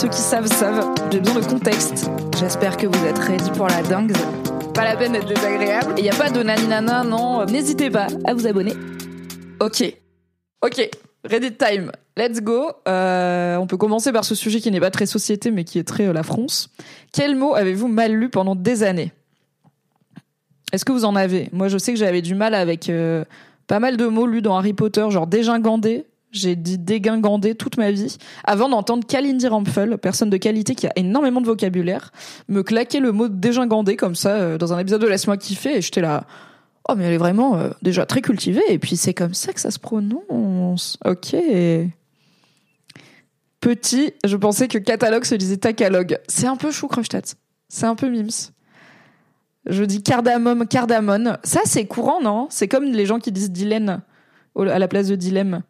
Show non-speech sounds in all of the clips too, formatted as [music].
Ceux qui savent savent, j'ai besoin de contexte. J'espère que vous êtes ready pour la dingue. Pas la peine d'être désagréable. Il n'y a pas de naninana, non. N'hésitez pas à vous abonner. Ok. Ok. Ready time. Let's go. Euh, on peut commencer par ce sujet qui n'est pas très société, mais qui est très euh, la France. Quel mot avez-vous mal lu pendant des années? Est-ce que vous en avez? Moi, je sais que j'avais du mal avec euh, pas mal de mots lus dans Harry Potter, genre dégingandé. J'ai dit dégingandé toute ma vie, avant d'entendre Kalindi Rampfel, personne de qualité qui a énormément de vocabulaire, me claquer le mot dégingandé comme ça euh, dans un épisode de Laisse-moi kiffer, et j'étais là... Oh mais elle est vraiment euh, déjà très cultivée et puis c'est comme ça que ça se prononce. Ok. Petit, je pensais que catalogue se disait tacalogue. C'est un peu chou Kreustadt. C'est un peu mims. Je dis cardamome, cardamone. Ça c'est courant, non? C'est comme les gens qui disent dilemme à la place de dilemme.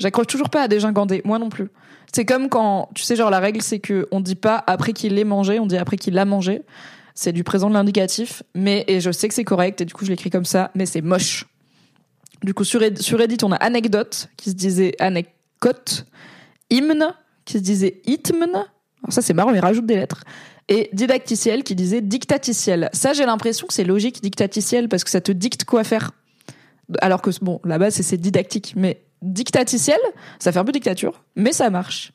J'accroche toujours pas à des moi non plus. C'est comme quand, tu sais, genre la règle c'est que on dit pas après qu'il l'ait mangé, on dit après qu'il l'a mangé. C'est du présent de l'indicatif, mais et je sais que c'est correct et du coup je l'écris comme ça, mais c'est moche. Du coup sur, sur Reddit on a anecdote qui se disait anecdote, hymne qui se disait. Alors ça c'est marrant, il rajoute des lettres. Et didacticiel qui disait dictaticiel. Ça j'ai l'impression que c'est logique dictaticiel parce que ça te dicte quoi faire. Alors que bon là-bas c'est didactique, mais dictaticiel ça fait un peu dictature, mais ça marche.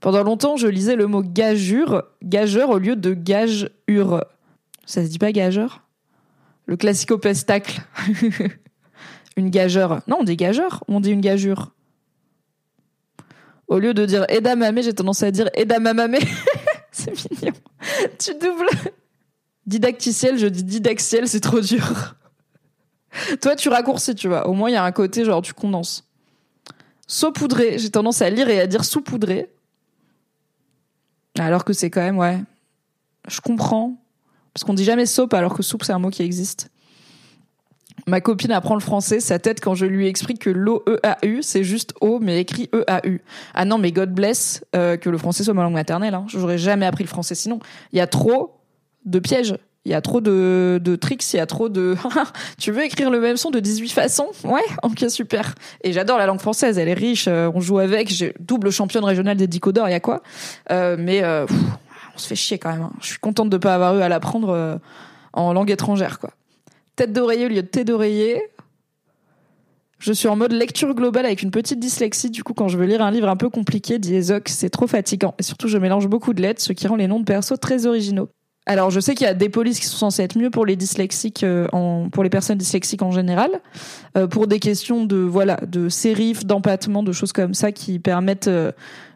Pendant longtemps, je lisais le mot gageure, gageur au lieu de gageure. Ça se dit pas gageur? Le classico-pestacle. [laughs] une gageure. Non, on dit gageur, on dit une gageure. Au lieu de dire edamame, j'ai tendance à dire edamamame. [laughs] c'est mignon. Tu doubles. Didacticiel, je dis didactiel, c'est trop dur. Toi, tu raccourcis, tu vois. Au moins, il y a un côté, genre, tu condenses. Saupoudré, j'ai tendance à lire et à dire saupoudré. Alors que c'est quand même, ouais. Je comprends. Parce qu'on dit jamais soupe alors que soupe, c'est un mot qui existe. Ma copine apprend le français, sa tête quand je lui explique que l'O-E-A-U, c'est juste O, mais écrit E-A-U. Ah non, mais God bless euh, que le français soit ma langue maternelle. Hein. J'aurais jamais appris le français sinon. Il y a trop de pièges. Il y a trop de, de tricks, il y a trop de... [laughs] tu veux écrire le même son de 18 façons? Ouais, ok, super. Et j'adore la langue française, elle est riche, euh, on joue avec, j'ai double championne régionale des Dicodors, il y a quoi? Euh, Mais euh, on se fait chier quand même. hein. Je suis contente de pas avoir eu à l'apprendre euh, en langue étrangère, quoi. Tête d'oreiller au lieu de thé d'oreiller. Je suis en mode lecture globale avec une petite dyslexie. Du coup, quand je veux lire un livre un peu compliqué, dit c'est trop fatigant. Et surtout, je mélange beaucoup de lettres, ce qui rend les noms de persos très originaux. Alors, je sais qu'il y a des polices qui sont censées être mieux pour les dyslexiques, euh, en, pour les personnes dyslexiques en général, euh, pour des questions de voilà, de sérif, d'empattement, de choses comme ça qui permettent euh,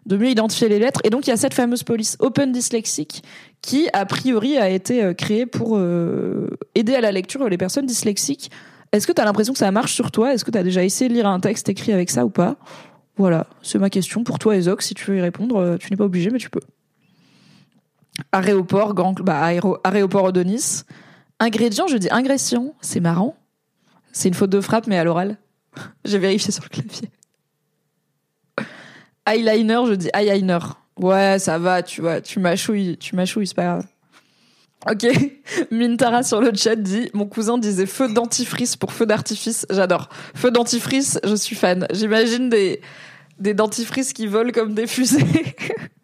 de mieux identifier les lettres. Et donc, il y a cette fameuse police Open Dyslexique qui, a priori, a été euh, créée pour euh, aider à la lecture les personnes dyslexiques. Est-ce que tu as l'impression que ça marche sur toi? Est-ce que tu as déjà essayé de lire un texte écrit avec ça ou pas? Voilà, c'est ma question pour toi, Ezoc. Si tu veux y répondre, tu n'es pas obligé, mais tu peux. Aéroport, grand, bah, aéro, aéroport de Nice. Ingrédient, je dis ingression. C'est marrant. C'est une faute de frappe, mais à l'oral. [laughs] J'ai vérifié sur le clavier. Eyeliner, je dis eyeliner. Ouais, ça va, tu vois, tu m'achouilles, tu m'achouilles, c'est pas grave. Ok, [laughs] Mintara sur le chat dit Mon cousin disait feu dentifrice pour feu d'artifice. J'adore. Feu dentifrice, je suis fan. J'imagine des, des dentifrices qui volent comme des fusées. [laughs]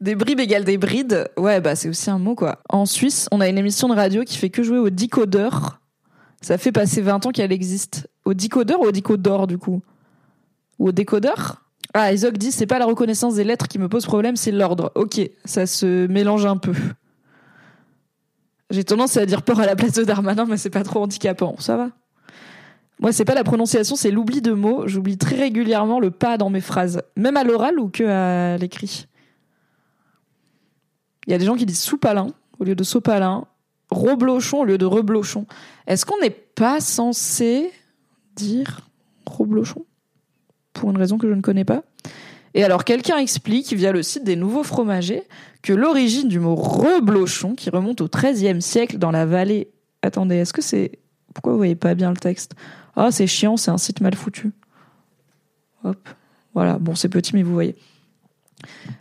des bribes égale des brides. Ouais, bah c'est aussi un mot quoi. En Suisse, on a une émission de radio qui fait que jouer au décodeur. Ça fait passer 20 ans qu'elle existe. Au décodeur ou au décodeur du coup? Ou au décodeur? Ah, Isaac dit c'est pas la reconnaissance des lettres qui me pose problème, c'est l'ordre. Ok, ça se mélange un peu. J'ai tendance à dire peur à la place de Darmanin, mais c'est pas trop handicapant. Ça va Moi, c'est pas la prononciation, c'est l'oubli de mots. J'oublie très régulièrement le pas dans mes phrases, même à l'oral ou que à l'écrit? Il y a des gens qui disent soupalin au lieu de sopalin, reblochon au lieu de reblochon. Est-ce qu'on n'est pas censé dire reblochon Pour une raison que je ne connais pas? Et alors, quelqu'un explique via le site des nouveaux fromagers que l'origine du mot reblochon, qui remonte au XIIIe siècle dans la vallée. Attendez, est-ce que c'est. Pourquoi vous voyez pas bien le texte? Ah, c'est chiant, c'est un site mal foutu. Hop. Voilà, bon, c'est petit, mais vous voyez.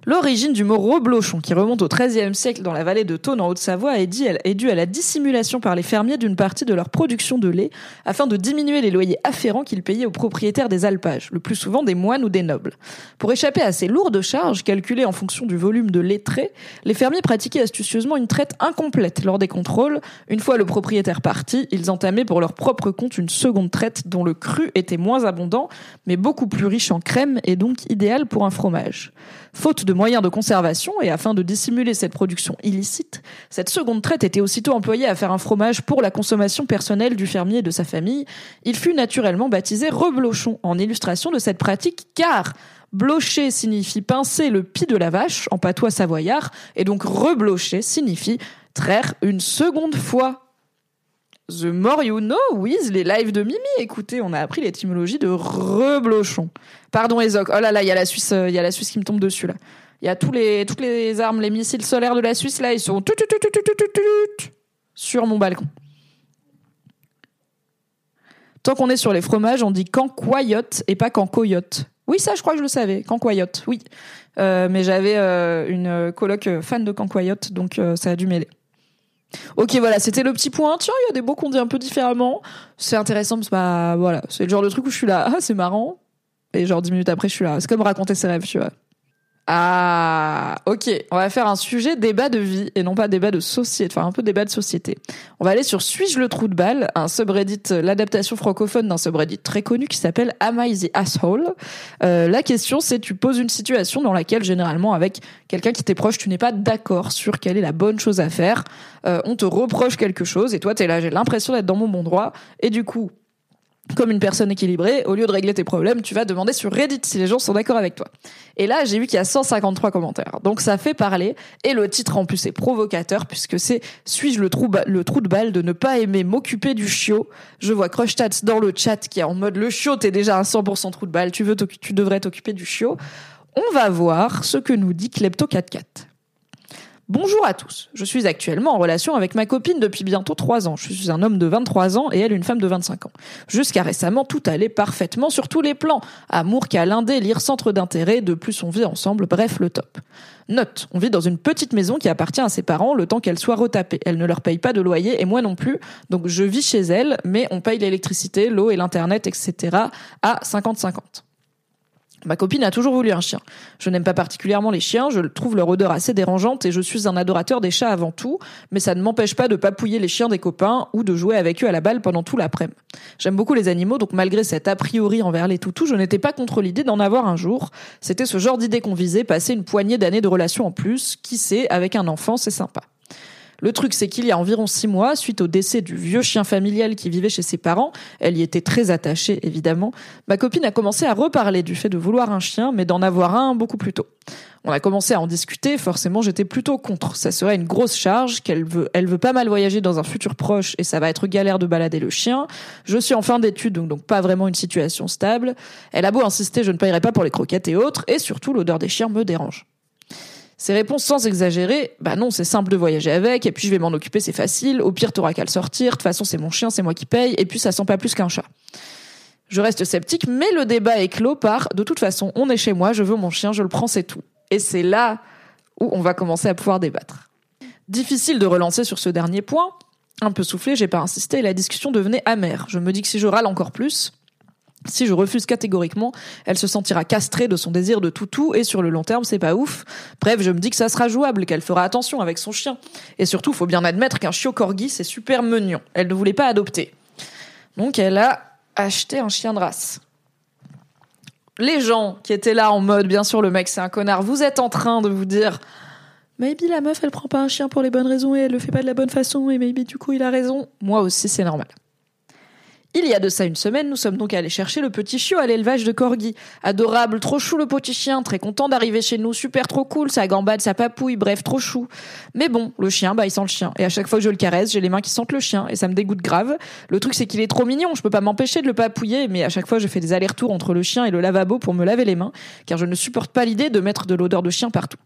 L'origine du mot reblochon, qui remonte au XIIIe siècle dans la vallée de Thône en Haute-Savoie, est, due à la dissimulation par les fermiers d'une partie de leur production de lait afin de diminuer les loyers afférents qu'ils payaient aux propriétaires des alpages, le plus souvent des moines ou des nobles. Pour échapper à ces lourdes charges, calculées en fonction du volume de lait trait, les fermiers pratiquaient astucieusement une traite incomplète lors des contrôles. Une fois le propriétaire parti, ils entamaient pour leur propre compte une seconde traite dont le cru était moins abondant, mais beaucoup plus riche en crème et donc idéal pour un fromage. Faute de moyens de conservation et afin de dissimuler cette production illicite, cette seconde traite était aussitôt employée à faire un fromage pour la consommation personnelle du fermier et de sa famille. Il fut naturellement baptisé reblochon en illustration de cette pratique car blocher signifie pincer le pis de la vache en patois savoyard et donc reblocher signifie traire une seconde fois. The more you know, with les lives de Mimi. Écoutez, on a appris l'étymologie de reblochon. Pardon, Ezoc. Oh là là, il y a la Suisse, il y a la Suisse qui me tombe dessus là. Il y a tous les, toutes les armes, les missiles solaires de la Suisse là, ils sont sur mon balcon. Tant qu'on est sur les fromages, on dit cancoyote et pas cancoyote. Oui, ça, je crois que je le savais. Cancoyote, oui. Euh, mais j'avais euh, une coloc fan de cancoyote, donc euh, ça a dû mêler. Ok, voilà, c'était le petit point. Tiens, il y a des mots qu'on dit un peu différemment. C'est intéressant, parce que bah, voilà, c'est le genre de truc où je suis là, [laughs] ah, c'est marrant. Et genre dix minutes après, je suis là. C'est comme raconter ses rêves, tu vois. Ah, ok. On va faire un sujet débat de vie et non pas débat de société, enfin un peu débat de société. On va aller sur Suis-je le trou de balle, un subreddit, l'adaptation francophone d'un subreddit très connu qui s'appelle Am I the Asshole? Euh, La question c'est tu poses une situation dans laquelle généralement avec quelqu'un qui t'est proche, tu n'es pas d'accord sur quelle est la bonne chose à faire. Euh, on te reproche quelque chose et toi t'es là, j'ai l'impression d'être dans mon bon droit et du coup comme une personne équilibrée, au lieu de régler tes problèmes, tu vas demander sur Reddit si les gens sont d'accord avec toi. Et là, j'ai vu qu'il y a 153 commentaires. Donc ça fait parler. Et le titre en plus est provocateur puisque c'est Suis-je le trou, de balle de ne pas aimer m'occuper du chiot? Je vois Crushtats dans le chat qui est en mode le chiot, t'es déjà un 100% trou de balle, tu, veux tu devrais t'occuper du chiot. On va voir ce que nous dit Klepto44. Bonjour à tous. Je suis actuellement en relation avec ma copine depuis bientôt 3 ans. Je suis un homme de 23 ans et elle une femme de 25 ans. Jusqu'à récemment, tout allait parfaitement sur tous les plans. Amour, câlin, délire, centre d'intérêt, de plus on vit ensemble, bref, le top. Note, on vit dans une petite maison qui appartient à ses parents le temps qu'elle soit retapée. Elle ne leur paye pas de loyer et moi non plus. Donc je vis chez elle, mais on paye l'électricité, l'eau et l'internet, etc. à 50-50. Ma copine a toujours voulu un chien. Je n'aime pas particulièrement les chiens, je trouve leur odeur assez dérangeante et je suis un adorateur des chats avant tout, mais ça ne m'empêche pas de papouiller les chiens des copains ou de jouer avec eux à la balle pendant tout l'après-midi. J'aime beaucoup les animaux, donc malgré cet a priori envers les toutous, je n'étais pas contre l'idée d'en avoir un jour. C'était ce genre d'idée qu'on visait, passer une poignée d'années de relation en plus, qui sait, avec un enfant, c'est sympa. Le truc, c'est qu'il y a environ six mois, suite au décès du vieux chien familial qui vivait chez ses parents, elle y était très attachée, évidemment, ma copine a commencé à reparler du fait de vouloir un chien, mais d'en avoir un beaucoup plus tôt. On a commencé à en discuter, forcément j'étais plutôt contre. Ça serait une grosse charge, qu'elle veut, elle veut pas mal voyager dans un futur proche et ça va être galère de balader le chien. Je suis en fin d'études, donc, pas vraiment une situation stable. Elle a beau insister, je ne paierai pas pour les croquettes et autres, et surtout l'odeur des chiens me dérange. Ces réponses sans exagérer, bah non, c'est simple de voyager avec, et puis je vais m'en occuper, c'est facile, au pire t'auras qu'à le sortir, de toute façon c'est mon chien, c'est moi qui paye, et puis ça sent pas plus qu'un chat. Je reste sceptique, mais le débat est clos par, de toute façon, on est chez moi, je veux mon chien, je le prends, c'est tout. Et c'est là où on va commencer à pouvoir débattre. Difficile de relancer sur ce dernier point. Un peu soufflé, j'ai pas insisté, et la discussion devenait amère. Je me dis que si je râle encore plus, si je refuse catégoriquement, elle se sentira castrée de son désir de toutou et sur le long terme, c'est pas ouf. Bref, je me dis que ça sera jouable, qu'elle fera attention avec son chien. Et surtout, faut bien admettre qu'un chiot corgi, c'est super mignon. Elle ne voulait pas adopter. Donc elle a acheté un chien de race. les gens qui étaient là en mode, bien sûr, le mec c'est un connard, vous êtes en train de vous dire, maybe la meuf elle prend pas un chien pour les bonnes raisons et elle le fait pas de la bonne façon et maybe du coup il a raison. Moi aussi c'est normal. Il y a de ça une semaine, nous sommes donc allés chercher le petit chiot à l'élevage de Corgi. Adorable, trop chou le petit chien, très content d'arriver chez nous, super trop cool, sa gambade, sa papouille, bref, trop chou. Mais bon, le chien, bah il sent le chien. Et à chaque fois que je le caresse, j'ai les mains qui sentent le chien et ça me dégoûte grave. Le truc c'est qu'il est trop mignon, je peux pas m'empêcher de le papouiller, mais à chaque fois je fais des allers-retours entre le chien et le lavabo pour me laver les mains, car je ne supporte pas l'idée de mettre de l'odeur de chien partout.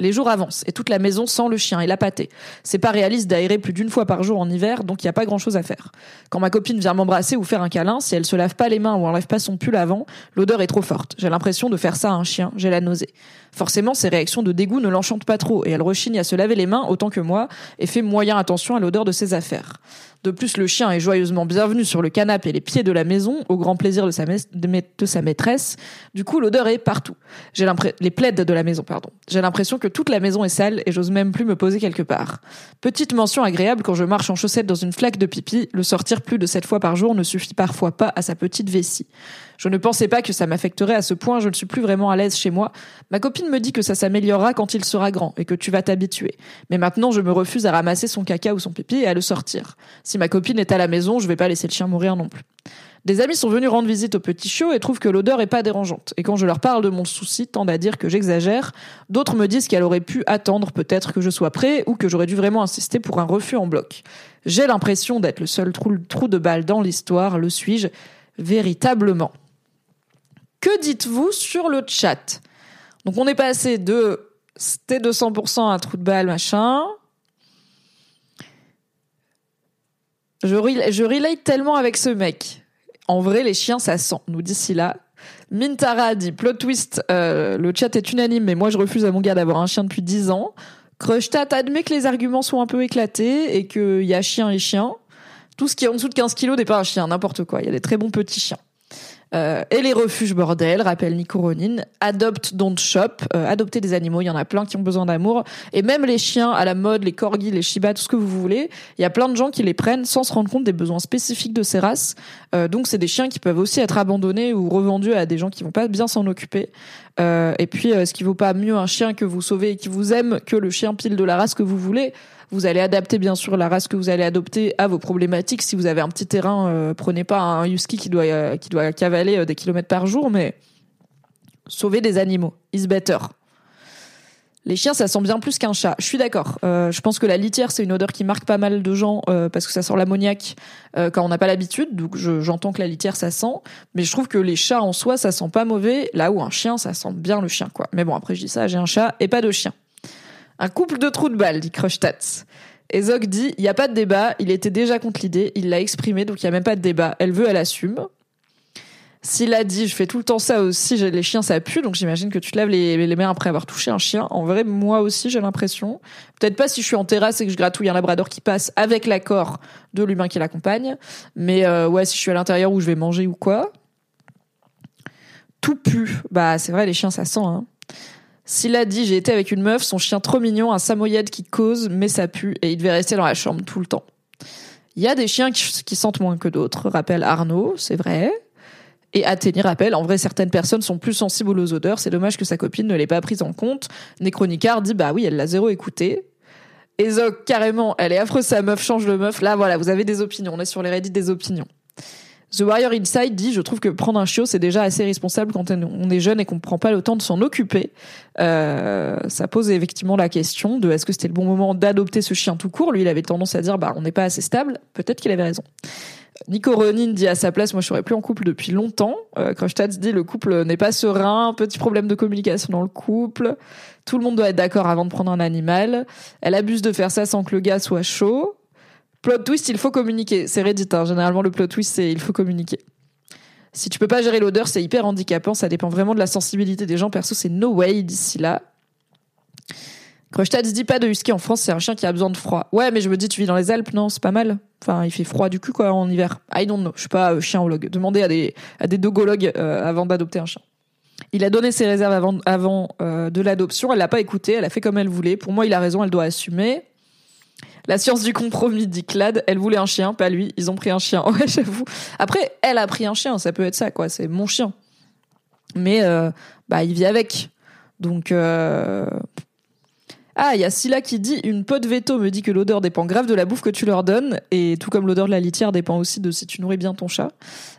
Les jours avancent et toute la maison sent le chien et la pâtée. C'est pas réaliste d'aérer plus d'une fois par jour en hiver, donc il n'y a pas grand chose à faire. Quand ma copine vient m'embrasser ou faire un câlin, si elle se lave pas les mains ou enlève pas son pull avant, l'odeur est trop forte. J'ai l'impression de faire ça à un chien, j'ai la nausée. Forcément, ces réactions de dégoût ne l'enchantent pas trop et elle rechigne à se laver les mains autant que moi et fait moyen attention à l'odeur de ses affaires. De plus, le chien est joyeusement bienvenu sur le canapé et les pieds de la maison, au grand plaisir de sa, de sa maîtresse. Du coup, l'odeur est partout. J'ai les plaides de la maison, pardon. J'ai l'impression que toute la maison est sale et j'ose même plus me poser quelque part. Petite mention agréable quand je marche en chaussettes dans une flaque de pipi, le sortir plus de sept fois par jour ne suffit parfois pas à sa petite vessie. Je ne pensais pas que ça m'affecterait à ce point, je ne suis plus vraiment à l'aise chez moi. Ma copine me dit que ça s'améliorera quand il sera grand et que tu vas t'habituer. Mais maintenant, je me refuse à ramasser son caca ou son pipi et à le sortir. Si ma copine est à la maison, je vais pas laisser le chien mourir non plus. Des amis sont venus rendre visite au petit chiot et trouvent que l'odeur est pas dérangeante. Et quand je leur parle de mon souci, tendent à dire que j'exagère. D'autres me disent qu'elle aurait pu attendre peut-être que je sois prêt ou que j'aurais dû vraiment insister pour un refus en bloc. J'ai l'impression d'être le seul trou, de balle dans l'histoire. Le suis-je véritablement? Que dites-vous sur le chat? Donc on est passé de c'était 200% un trou de balle, machin. Je, je tellement avec ce mec. En vrai, les chiens, ça sent, nous dit là. Mintara dit plot twist, euh, le chat est unanime, mais moi je refuse à mon gars d'avoir un chien depuis 10 ans. Crushtat admet que les arguments sont un peu éclatés et qu'il y a chien et chien. Tout ce qui est en dessous de 15 kilos n'est pas un chien, n'importe quoi. Il y a des très bons petits chiens. Euh, et les refuges bordel, rappelle Nico Ronin. Adopte, don't shop. Euh, adopter des animaux, il y en a plein qui ont besoin d'amour. Et même les chiens à la mode, les corgis, les shiba, tout ce que vous voulez, il y a plein de gens qui les prennent sans se rendre compte des besoins spécifiques de ces races. Euh, donc c'est des chiens qui peuvent aussi être abandonnés ou revendus à des gens qui vont pas bien s'en occuper. et puis, est-ce qu'il vaut pas mieux un chien que vous sauvez et qui vous aime que le chien pile de la race que vous voulez? Vous allez adapter bien sûr la race que vous allez adopter à vos problématiques. Si vous avez un petit terrain, euh, prenez pas un husky qui doit euh, qui doit cavaler euh, des kilomètres par jour, mais sauvez des animaux. Is better. Les chiens, ça sent bien plus qu'un chat. Je suis d'accord. je pense que la litière, c'est une odeur qui marque pas mal de gens parce que ça sent l'ammoniac quand on n'a pas l'habitude. Donc j'entends que la litière, ça sent. Mais je trouve que les chats en soi, ça sent pas mauvais. Là où un chien, ça sent bien le chien, quoi. Mais bon, après je dis ça, j'ai un chat et pas de chien. Un couple de trous de balles, dit Crushtats. Et Zog dit, il n'y a pas de débat, il était déjà contre l'idée, il l'a exprimé, donc il n'y a même pas de débat. Elle veut, elle assume. S'il a dit, je fais tout le temps ça aussi, les chiens ça pue, donc j'imagine que tu te laves les, les mains après avoir touché un chien. En vrai, moi aussi j'ai l'impression. Peut-être pas si je suis en terrasse et que je gratouille un labrador qui passe avec l'accord de l'humain qui l'accompagne, mais euh, ouais, si je suis à l'intérieur où je vais manger ou quoi. Tout pue. Bah c'est vrai, les chiens ça sent. Hein. S'il a dit j'ai été avec une meuf, son chien trop mignon, un samoyed qui cause, mais ça pue, et il devait rester dans la chambre tout le temps. Il y a des chiens qui, sentent moins que d'autres, rappelle Arnaud, c'est vrai. Et Athénie rappelle, en vrai, certaines personnes sont plus sensibles aux odeurs, c'est dommage que sa copine ne l'ait pas prise en compte. Necronicard dit, bah oui, elle l'a zéro écouté. Ezok, carrément, elle est affreuse, sa meuf change de meuf. Là, voilà, vous avez des opinions. On est sur les Reddit des opinions. The Warrior Inside dit, je trouve que prendre un chiot, c'est déjà assez responsable quand on est jeune et qu'on ne prend pas le temps de s'en occuper. Euh, ça pose effectivement la question de est-ce que c'était le bon moment d'adopter ce chien tout court? Lui, il avait tendance à dire, bah, on n'est pas assez stable. Peut-être qu'il avait raison. Nico Ronin dit à sa place, moi je serais plus en couple depuis longtemps. Euh, dit le couple n'est pas serein, petit problème de communication dans le couple. Tout le monde doit être d'accord avant de prendre un animal. Elle abuse de faire ça sans que le gars soit chaud. Plot twist, il faut communiquer. C'est Reddit, hein. généralement le plot twist, c'est il faut communiquer. Si tu peux pas gérer l'odeur, c'est hyper handicapant, ça dépend vraiment de la sensibilité des gens. Perso, c'est no way d'ici là. se dit pas de husky en France, c'est un chien qui a besoin de froid. Ouais, mais je me dis, tu vis dans les Alpes, non, c'est pas mal. Enfin, il fait froid du cul, quoi, en hiver. I don't know. Je suis pas euh. Demandez à des, à des dogologues euh, avant d'adopter un chien. Il a donné ses réserves avant, avant euh, de l'adoption. Elle l'a pas écouté. Elle a fait comme elle voulait. Pour moi, il a raison. Elle doit assumer. La science du compromis, dit Clad. Elle voulait un chien, pas lui. Ils ont pris un chien. [laughs] Ouais, j'avoue. Après, elle a pris un chien. Ça peut être ça, quoi. C'est mon chien. mais euh, bah il vit avec. Donc euh, ah, il y a Scylla qui dit une pote veto me dit que l'odeur dépend grave de la bouffe que tu leur donnes et tout comme l'odeur de la litière dépend aussi de si tu nourris bien ton chat.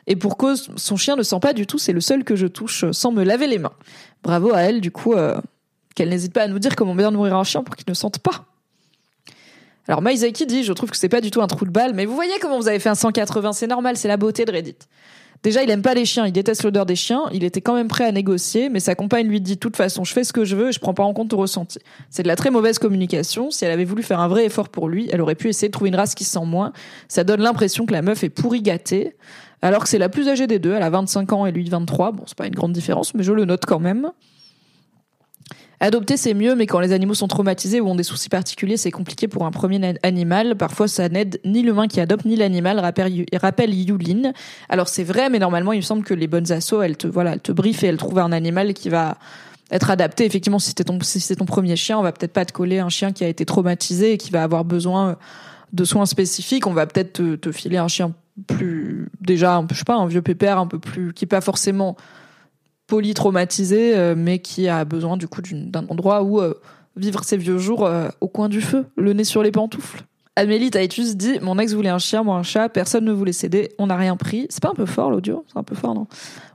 Et pour cause, son chien ne sent pas du tout, c'est le seul que je touche sans me laver les mains. Bravo à elle, du coup, euh, qu'elle n'hésite pas à nous dire comment bien nourrir un chien pour qu'il ne sente pas. Alors Maizaki dit, je trouve que c'est pas du tout un trou de balle, mais vous voyez comment vous avez fait un 180, c'est normal, c'est la beauté de Reddit. Déjà, il aime pas les chiens, il déteste l'odeur des chiens. Il était quand même prêt à négocier, mais sa compagne lui dit de toute façon, je fais ce que je veux et je prends pas en compte ton ressenti. C'est de la très mauvaise communication. Si elle avait voulu faire un vrai effort pour lui, elle aurait pu essayer de trouver une race qui sent moins. Ça donne l'impression que la meuf est pourri gâtée, alors que c'est la plus âgée des deux. Elle a 25 ans et lui 23. Bon, c'est pas une grande différence, mais je le note quand même. Adopter, c'est mieux, mais quand les animaux sont traumatisés ou ont des soucis particuliers, c'est compliqué pour un premier animal. Parfois, ça n'aide ni l'humain qui adopte, ni l'animal, rappelle, rappelle Yulin. Alors, c'est vrai, mais normalement, il me semble que les bonnes assos, elles te, voilà, elles te briefent et elles trouvent un animal qui va être adapté. Effectivement, si c'est ton, c'est ton premier chien, on va peut-être pas te coller un chien qui a été traumatisé et qui va avoir besoin de soins spécifiques. On va peut-être te, filer un chien plus, déjà, je sais pas, un vieux pépère un peu plus, qui pas forcément polytraumatisé, euh, mais qui a besoin du coup d'un endroit où euh, vivre ses vieux jours euh, au coin du feu, le nez sur les pantoufles. Amélie Taïtus dit Mon ex voulait un chien, moi un chat, personne ne voulait céder, on n'a rien pris. C'est pas un peu fort l'audio? C'est un peu fort, non?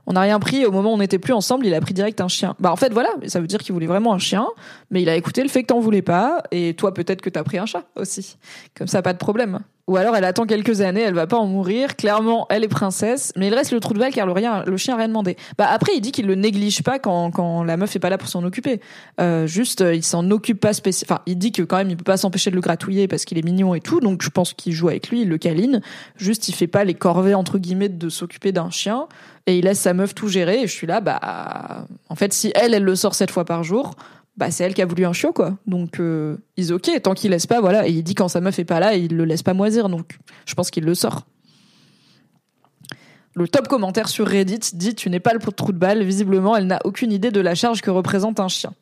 On n'a rien pris, au moment où on n'était plus ensemble, il a pris direct un chien. Bah en fait, voilà, ça veut dire qu'il voulait vraiment un chien, mais il a écouté le fait que t'en voulais pas, et toi peut-être que t'as pris un chat aussi. Comme ça, pas de problème. Ou alors elle attend quelques années, elle va pas en mourir. Clairement, elle est princesse, mais il reste le trou de balle car le, rien, le chien a rien demandé. Bah après, il dit qu'il le néglige pas quand, quand la meuf est pas là pour s'en occuper. Euh, juste, il s'en occupe pas spécialement. Enfin, il dit que quand même, il peut pas s'empêcher de le gratouiller parce qu'il est mignon et tout. Donc je pense qu'il joue avec lui, il le câline. Juste, il fait pas les corvées entre guillemets de s'occuper d'un chien et il laisse sa meuf tout gérer. Et je suis là, bah en fait, si elle, elle le sort sept fois par jour bah c'est elle qui a voulu un chiot quoi. Donc euh, ok tant qu'il laisse pas voilà et il dit quand sa meuf est pas là il le laisse pas moisir donc je pense qu'il le sort. Le top commentaire sur Reddit dit tu n'es pas le trou de balle visiblement elle n'a aucune idée de la charge que représente un chien.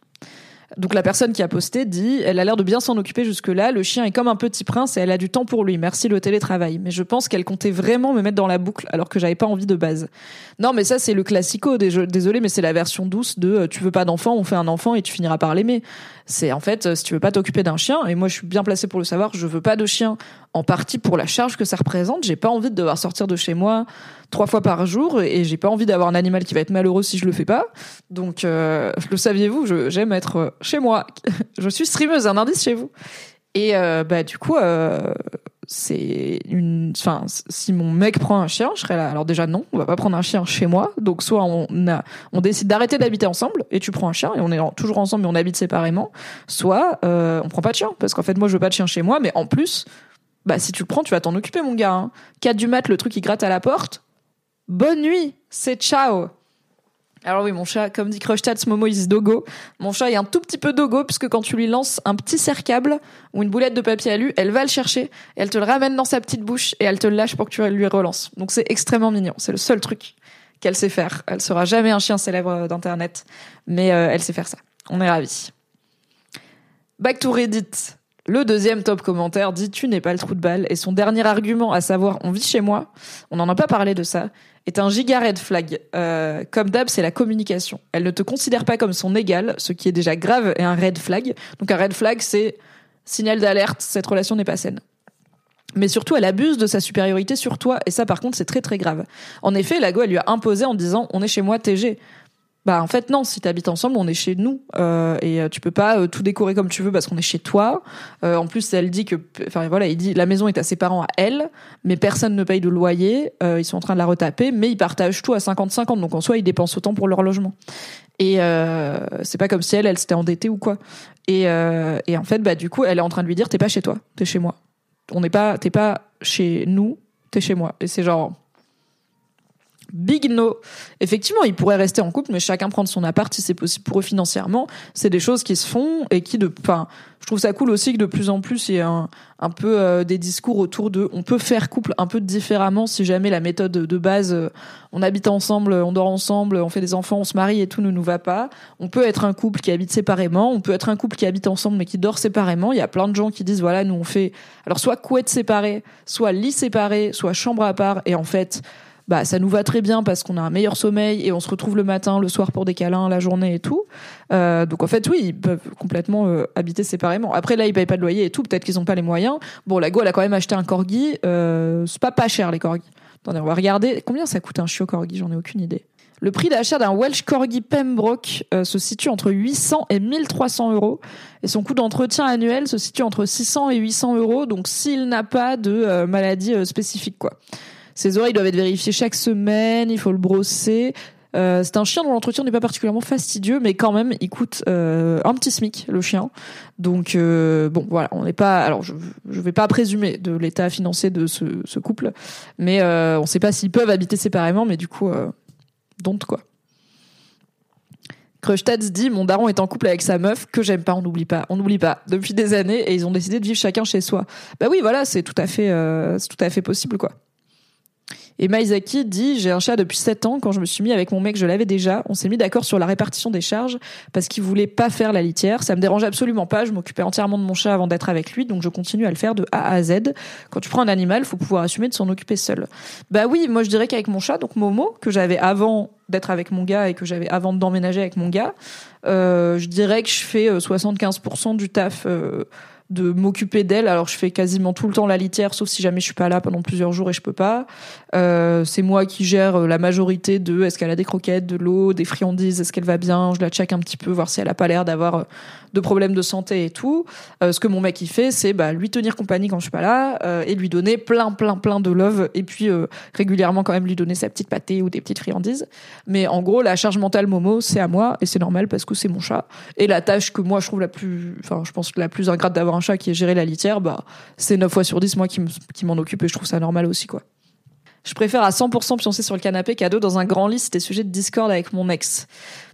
Donc la personne qui a posté dit elle a l'air de bien s'en occuper jusque-là, le chien est comme un petit prince et elle a du temps pour lui. Merci le télétravail. Mais je pense qu'elle comptait vraiment me mettre dans la boucle alors que j'avais pas envie de base. Non, mais ça c'est le classico, désolé mais c'est la version douce de euh, tu veux pas d'enfant, on fait un enfant et tu finiras par l'aimer. C'est en fait si tu veux pas t'occuper d'un chien et moi je suis bien placée pour le savoir, je veux pas de chien en partie pour la charge que ça représente, j'ai pas envie de devoir sortir de chez moi trois fois par jour et j'ai pas envie d'avoir un animal qui va être malheureux si je le fais pas. Donc, euh, le saviez-vous, j'aime être euh, chez moi. [laughs] je suis streameuse, un indice chez vous. Et euh, bah du coup, euh, c'est une. Enfin, si mon mec prend un chien, je serais là. Alors déjà non, on va pas prendre un chien chez moi. Donc soit on a, on décide d'arrêter d'habiter ensemble et tu prends un chien et on est toujours ensemble mais on habite séparément. Soit euh, on prend pas de chien parce qu'en fait moi je veux pas de chien chez moi, mais en plus, bah si tu le prends, tu vas t'en occuper mon gars. Hein. 4 du mat, le truc qui gratte à la porte Bonne nuit, c'est ciao. Alors oui, mon chat, comme dit ce Momo is dogo. Mon chat est un tout petit peu dogo, puisque quand tu lui lances un petit cercable ou une boulette de papier alu, elle va le chercher, elle te le ramène dans sa petite bouche, et elle te lâche pour que tu lui relances. Donc c'est extrêmement mignon. C'est le seul truc qu'elle sait faire. Elle sera jamais un chien célèbre d'internet, mais euh, elle sait faire ça. On est ravis. Back to Reddit. Le deuxième top commentaire dit tu n'es pas le trou de balle et son dernier argument, à savoir on vit chez moi, on n'en a pas parlé de ça, est un giga red flag. Euh, comme d'hab, c'est la communication. Elle ne te considère pas comme son égal, ce qui est déjà grave et un red flag. Donc un red flag, c'est signal d'alerte, cette relation n'est pas saine. Mais surtout, elle abuse de sa supériorité sur toi, et ça, par contre, c'est très très grave. En effet, Lago, elle lui a imposé en disant, on est chez moi, TG. Bah en fait non, si t'habites ensemble, on est chez nous euh, et euh, tu peux pas euh, tout décorer comme tu veux parce qu'on est chez toi. Euh, en plus, elle dit que, enfin voilà, il dit la maison est à ses parents à elle, mais personne ne paye de loyer. ils sont en train de la retaper, mais ils partagent tout à 50-50, donc en soi ils dépensent autant pour leur logement. Et c'est pas comme si elle, elle s'était endettée ou quoi. Et, et en fait, bah du coup, elle est en train de lui dire t'es pas chez toi, t'es chez moi. On n'est pas, t'es pas chez nous, t'es chez moi. Et c'est genre Big no. Effectivement, ils pourraient rester en couple, mais chacun prendre son appart si c'est possible pour eux financièrement. C'est des choses qui se font et qui, de, enfin, je trouve ça cool aussi que de plus en plus il y ait un, peu euh, des discours autour de, on peut faire couple un peu différemment si jamais la méthode de base, euh, on habite ensemble, on dort ensemble, on fait des enfants, on se marie et tout ne nous va pas. On peut être un couple qui habite séparément, on peut être un couple qui habite ensemble mais qui dort séparément. Il y a plein de gens qui disent voilà, nous on fait alors soit couette séparée, soit lit séparé, soit chambre à part et en fait bah ça nous va très bien parce qu'on a un meilleur sommeil et on se retrouve le matin, le soir pour des câlins, la journée et tout. Euh, donc en fait, oui, ils peuvent complètement euh, habiter séparément. Après là, ils payent pas de loyer et tout. Peut-être qu'ils ont pas les moyens. Bon, la Go, elle a quand même acheté un corgi. Euh, c'est pas pas cher les corgis. Attendez, on va regarder combien ça coûte un chiot corgi? J'en ai aucune idée. Le prix d'achat d'un Welsh Corgi Pembroke euh, se situe entre 800 et 1300 euros et son coût d'entretien annuel se situe entre 600 et 800 euros. Donc s'il n'a pas de euh, maladie spécifique, quoi. Ses oreilles doivent être vérifiées chaque semaine. Il faut le brosser. Euh, c'est un chien dont l'entretien n'est pas particulièrement fastidieux, mais quand même, il coûte euh, un petit smic le chien. Donc euh, bon, voilà, on n'est pas. Alors, je je vais pas présumer de l'état financier de ce, ce couple, mais euh, on ne sait pas s'ils peuvent habiter séparément, mais du coup, euh, don't quoi. Krustats dit mon daron est en couple avec sa meuf que j'aime pas on n'oublie pas on n'oublie pas depuis des années et ils ont décidé de vivre chacun chez soi bah oui voilà c'est tout à fait euh, c'est tout à fait possible quoi et Maizaki dit J'ai un chat depuis 7 ans. Quand je me suis mis avec mon mec, je l'avais déjà. On s'est mis d'accord sur la répartition des charges parce qu'il voulait pas faire la litière. Ça me dérange absolument pas. Je m'occupais entièrement de mon chat avant d'être avec lui, donc je continue à le faire de A à Z. Quand tu prends un animal, faut pouvoir assumer de s'en occuper seul. Bah oui, moi je dirais qu'avec mon chat, donc Momo, que j'avais avant d'être avec mon gars et que j'avais avant d'emménager avec mon gars, euh, je dirais que je fais euh, 75% du taf. euh, de m'occuper d'elle. Alors je fais quasiment tout le temps la litière, sauf si jamais je suis pas là pendant plusieurs jours et je peux pas. Euh, c'est moi qui gère euh, la majorité de est-ce qu'elle a des croquettes, de l'eau, des friandises, est-ce qu'elle va bien? Je la check un petit peu, voir si elle a pas l'air d'avoir euh, de problèmes de santé et tout. Ce que mon mec il fait, c'est bah, lui tenir compagnie quand je suis pas là et lui donner plein plein plein de love et puis régulièrement quand même lui donner sa petite pâtée ou des petites friandises. Mais en gros, la charge mentale Momo, c'est à moi et c'est normal parce que c'est mon chat. Et la tâche que moi je trouve la plus, enfin je pense la plus ingrate d'avoir un chat qui est gérer la litière, bah c'est 9 fois sur 10 moi qui m'en occupe et je trouve ça normal aussi quoi. Je préfère à 100% pioncer sur le canapé qu'à deux dans un grand lit, c'était sujet de discorde avec mon ex.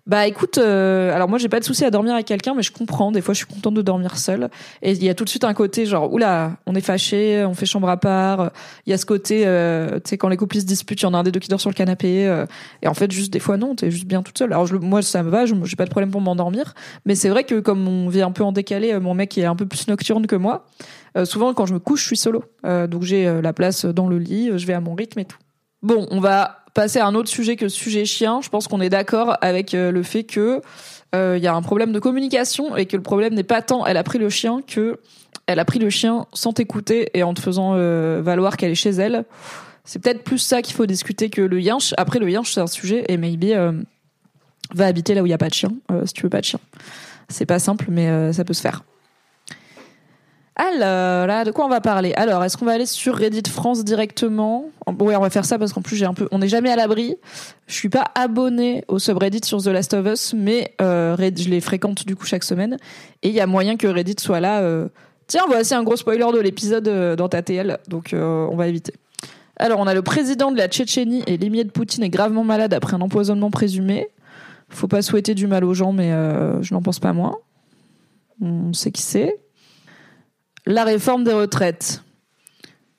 Bah écoute, euh, alors moi j'ai pas de souci à dormir avec quelqu'un, mais je comprends. Des fois, je suis contente de dormir seule. Et il y a tout de suite un côté genre, oula, on est fâché, on fait chambre à part. Il y a ce côté, euh, tu sais, quand les couples se disputent, il y en a un des deux qui dort sur le canapé. euh, et en fait, juste des fois non, t'es juste bien toute seule. Alors je, moi ça me va, j'ai pas de problème pour m'endormir. Mais c'est vrai que comme on vit un peu en décalé, euh, mon mec est un peu plus nocturne que moi. Euh, souvent quand je me couche, je suis solo. Donc j'ai la place dans le lit, je vais à mon rythme et tout. Bon, on va passer à un autre sujet que sujet chien. Je pense qu'on est d'accord avec euh, le fait que euh, il y a un problème de communication et que le problème n'est pas tant elle a pris le chien que elle a pris le chien sans t'écouter et en te faisant euh, valoir qu'elle est chez elle. C'est peut-être plus ça qu'il faut discuter que le yinche. Après, le yinche, c'est un sujet et maybe euh, va habiter là où il n'y a pas de chien, si tu veux pas de chien. C'est pas simple, mais ça peut se faire. Alors, là, de quoi on va parler? Alors, est-ce qu'on va aller sur Reddit France directement? Oui, on va faire ça parce qu'en plus, j'ai un peu, on n'est jamais à l'abri. Je suis pas abonné au subreddit sur The Last of Us, mais euh, je les fréquente du coup chaque semaine. Et il y a moyen que Reddit soit là. euh, Tiens, voici un gros spoiler de l'épisode euh, dans ta TL, donc on va éviter. Alors, on a le président de la Tchétchénie et l'émier de Poutine est gravement malade après un empoisonnement présumé. Faut pas souhaiter du mal aux gens, mais je n'en pense pas moins. On sait qui c'est. La réforme des retraites.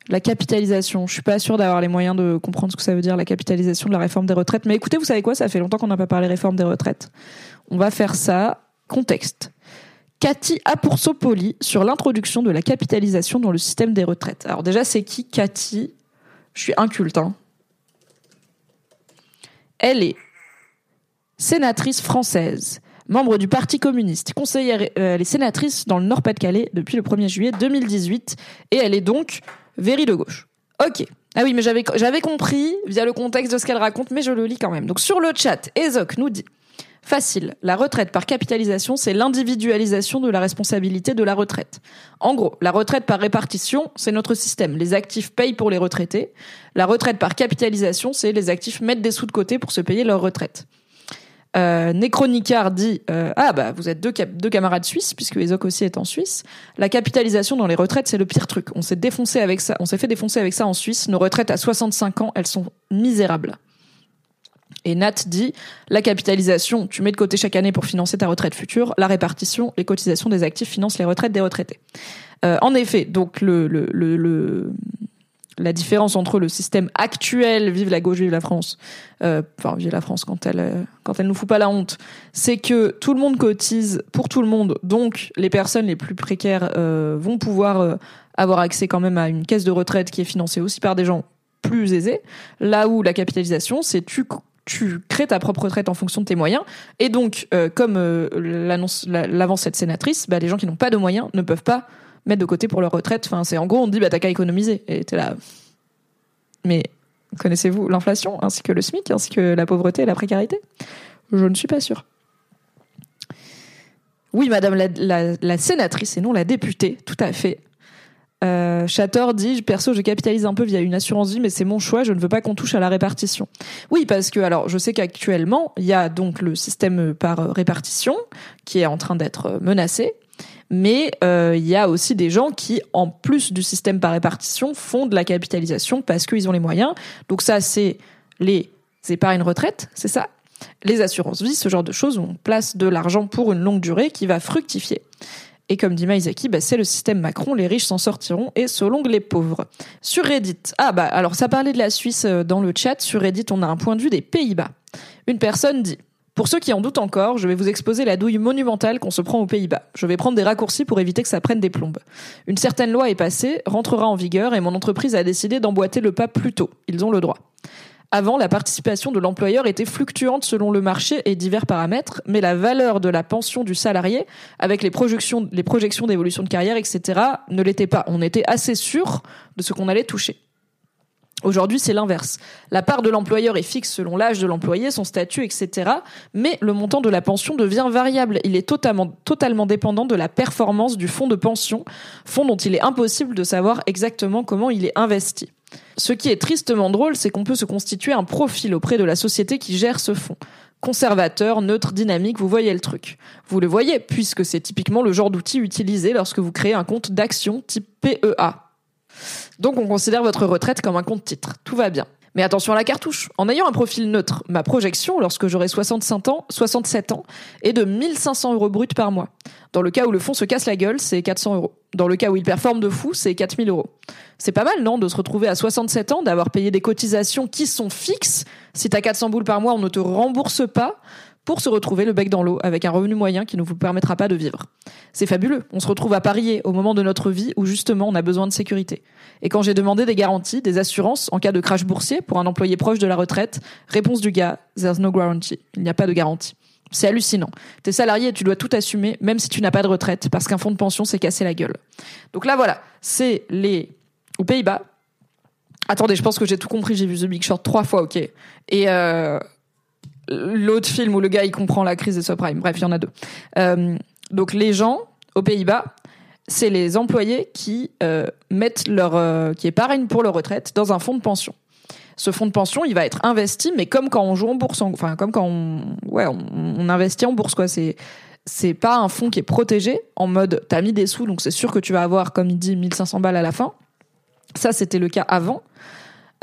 La capitalisation. Je suis pas sûre d'avoir les moyens de comprendre ce que ça veut dire, la capitalisation de la réforme des retraites. Mais écoutez, vous savez quoi? Ça fait longtemps qu'on n'a pas parlé réforme des retraites. On va faire ça. Contexte. Cathy Apoursopoli sur l'introduction de la capitalisation dans le système des retraites. Alors déjà, c'est qui Cathy? Je suis inculte. Hein. Elle est sénatrice française, membre du Parti communiste, conseillère, euh, elle est sénatrice dans le Nord-Pas-de-Calais depuis le 1er juillet 2018 et elle est donc véry de gauche. Ok. Ah oui, mais j'avais j'avais compris via le contexte de ce qu'elle raconte, mais je le lis quand même. Donc sur le chat, Ezoc nous dit Facile. La retraite par capitalisation, c'est l'individualisation de la responsabilité de la retraite. En gros, la retraite par répartition, c'est notre système. Les actifs payent pour les retraités. La retraite par capitalisation, c'est les actifs mettent des sous de côté pour se payer leur retraite. Euh, Necronicard dit euh, ah bah vous êtes deux, deux camarades suisses puisque Ezoc aussi est en Suisse. La capitalisation dans les retraites c'est le pire truc. On s'est défoncé avec ça, on s'est fait défoncer avec ça en Suisse. Nos retraites à 65 ans elles sont misérables. Et Nat dit la capitalisation tu mets de côté chaque année pour financer ta retraite future. La répartition les cotisations des actifs financent les retraites des retraités. Euh, en effet donc le, le, le, le la différence entre le système actuel, vive la gauche, vive la France, euh, enfin vive la France quand elle euh, quand elle nous fout pas la honte, c'est que tout le monde cotise pour tout le monde, donc les personnes les plus précaires euh, vont pouvoir euh, avoir accès quand même à une caisse de retraite qui est financée aussi par des gens plus aisés. Là où la capitalisation, c'est tu tu crées ta propre retraite en fonction de tes moyens. Et donc, euh, comme euh, l'avance cette sénatrice, bah, les gens qui n'ont pas de moyens ne peuvent pas mettre de côté pour leur retraite. C'est en gros, on dit, bah, t'as qu'à économiser. Et t'es là. Mais connaissez-vous l'inflation, ainsi que le SMIC, ainsi que la pauvreté et la précarité? Je ne suis pas sûre. Oui, madame la, la sénatrice et non la députée, tout à fait. Euh, Chator dit perso je capitalise un peu via une assurance vie mais c'est mon choix je ne veux pas qu'on touche à la répartition. Oui parce que alors je sais qu'actuellement il y a donc le système par répartition qui est en train d'être menacé mais euh, il y a aussi des gens qui en plus du système par répartition font de la capitalisation parce qu'ils ont les moyens. Donc ça c'est les épargnes retraite, c'est ça? Les assurances vie, ce genre de choses où on place de l'argent pour une longue durée qui va fructifier. Et comme dit Maïzaki, bah, c'est le système Macron, les riches s'en sortiront et selon les pauvres. Sur Reddit, ah bah alors ça parlait de la Suisse euh, dans le chat, sur Reddit on a un point de vue des Pays-Bas. Une personne dit pour ceux qui en doutent encore, je vais vous exposer la douille monumentale qu'on se prend aux Pays-Bas. Je vais prendre des raccourcis pour éviter que ça prenne des plombes. Une certaine loi est passée, rentrera en vigueur et mon entreprise a décidé d'emboîter le pas plus tôt. Ils ont le droit. Avant, la participation de l'employeur était fluctuante selon le marché et divers paramètres, mais la valeur de la pension du salarié, avec les projections, les projections d'évolution de carrière, etc., ne l'était pas. On était assez sûr de ce qu'on allait toucher. Aujourd'hui, c'est l'inverse. La part de l'employeur est fixe selon l'âge de l'employé, son statut, etc. Mais le montant de la pension devient variable. Il est totalement, dépendant de la performance du fonds de pension, fonds dont il est impossible de savoir exactement comment il est investi. Ce qui est tristement drôle, c'est qu'on peut se constituer un profil auprès de la société qui gère ce fonds. Conservateur, neutre, dynamique, vous voyez le truc. Vous le voyez, puisque c'est typiquement le genre d'outil utilisé lorsque vous créez un compte d'action type PEA. Donc on considère votre retraite comme un compte titre. Tout va bien. Mais attention à la cartouche. En ayant un profil neutre, ma projection, lorsque j'aurai 65 ans, 67 ans, est de 1500 euros bruts par mois. Dans le cas où le fonds se casse la gueule, c'est 400 euros. Dans le cas où il performe de fou, c'est 4000 euros. C'est pas mal, non, de se retrouver à 67 ans, d'avoir payé des cotisations qui sont fixes. Si t'as 400 boules par mois, on ne te rembourse pas pour se retrouver le bec dans l'eau avec un revenu moyen qui ne vous permettra pas de vivre. C'est fabuleux. On se retrouve à parier au moment de notre vie où justement on a besoin de sécurité. Et quand j'ai demandé des garanties, des assurances en cas de crash boursier pour un employé proche de la retraite, réponse du gars, there's no guarantee. Il n'y a pas de garantie. C'est hallucinant. T'es salarié et tu dois tout assumer, même si tu n'as pas de retraite, parce qu'un fonds de pension s'est cassé la gueule. Donc là, voilà. C'est les, aux Pays-Bas. Attendez, je pense que j'ai tout compris. J'ai vu The Big Short trois fois, ok. Et, euh, l'autre film où le gars il comprend la crise des subprimes. Bref, il y en a deux. Euh, donc les gens aux Pays-Bas, c'est les employés qui euh, mettent leur euh, qui épargnent pour leur retraite dans un fonds de pension. Ce fonds de pension, il va être investi, mais comme quand on joue en bourse, enfin comme quand on ouais on, investit en bourse quoi. C'est c'est pas un fonds qui est protégé en mode t'as mis des sous donc c'est sûr que tu vas avoir comme il dit 1500 balles à la fin. Ça c'était le cas avant.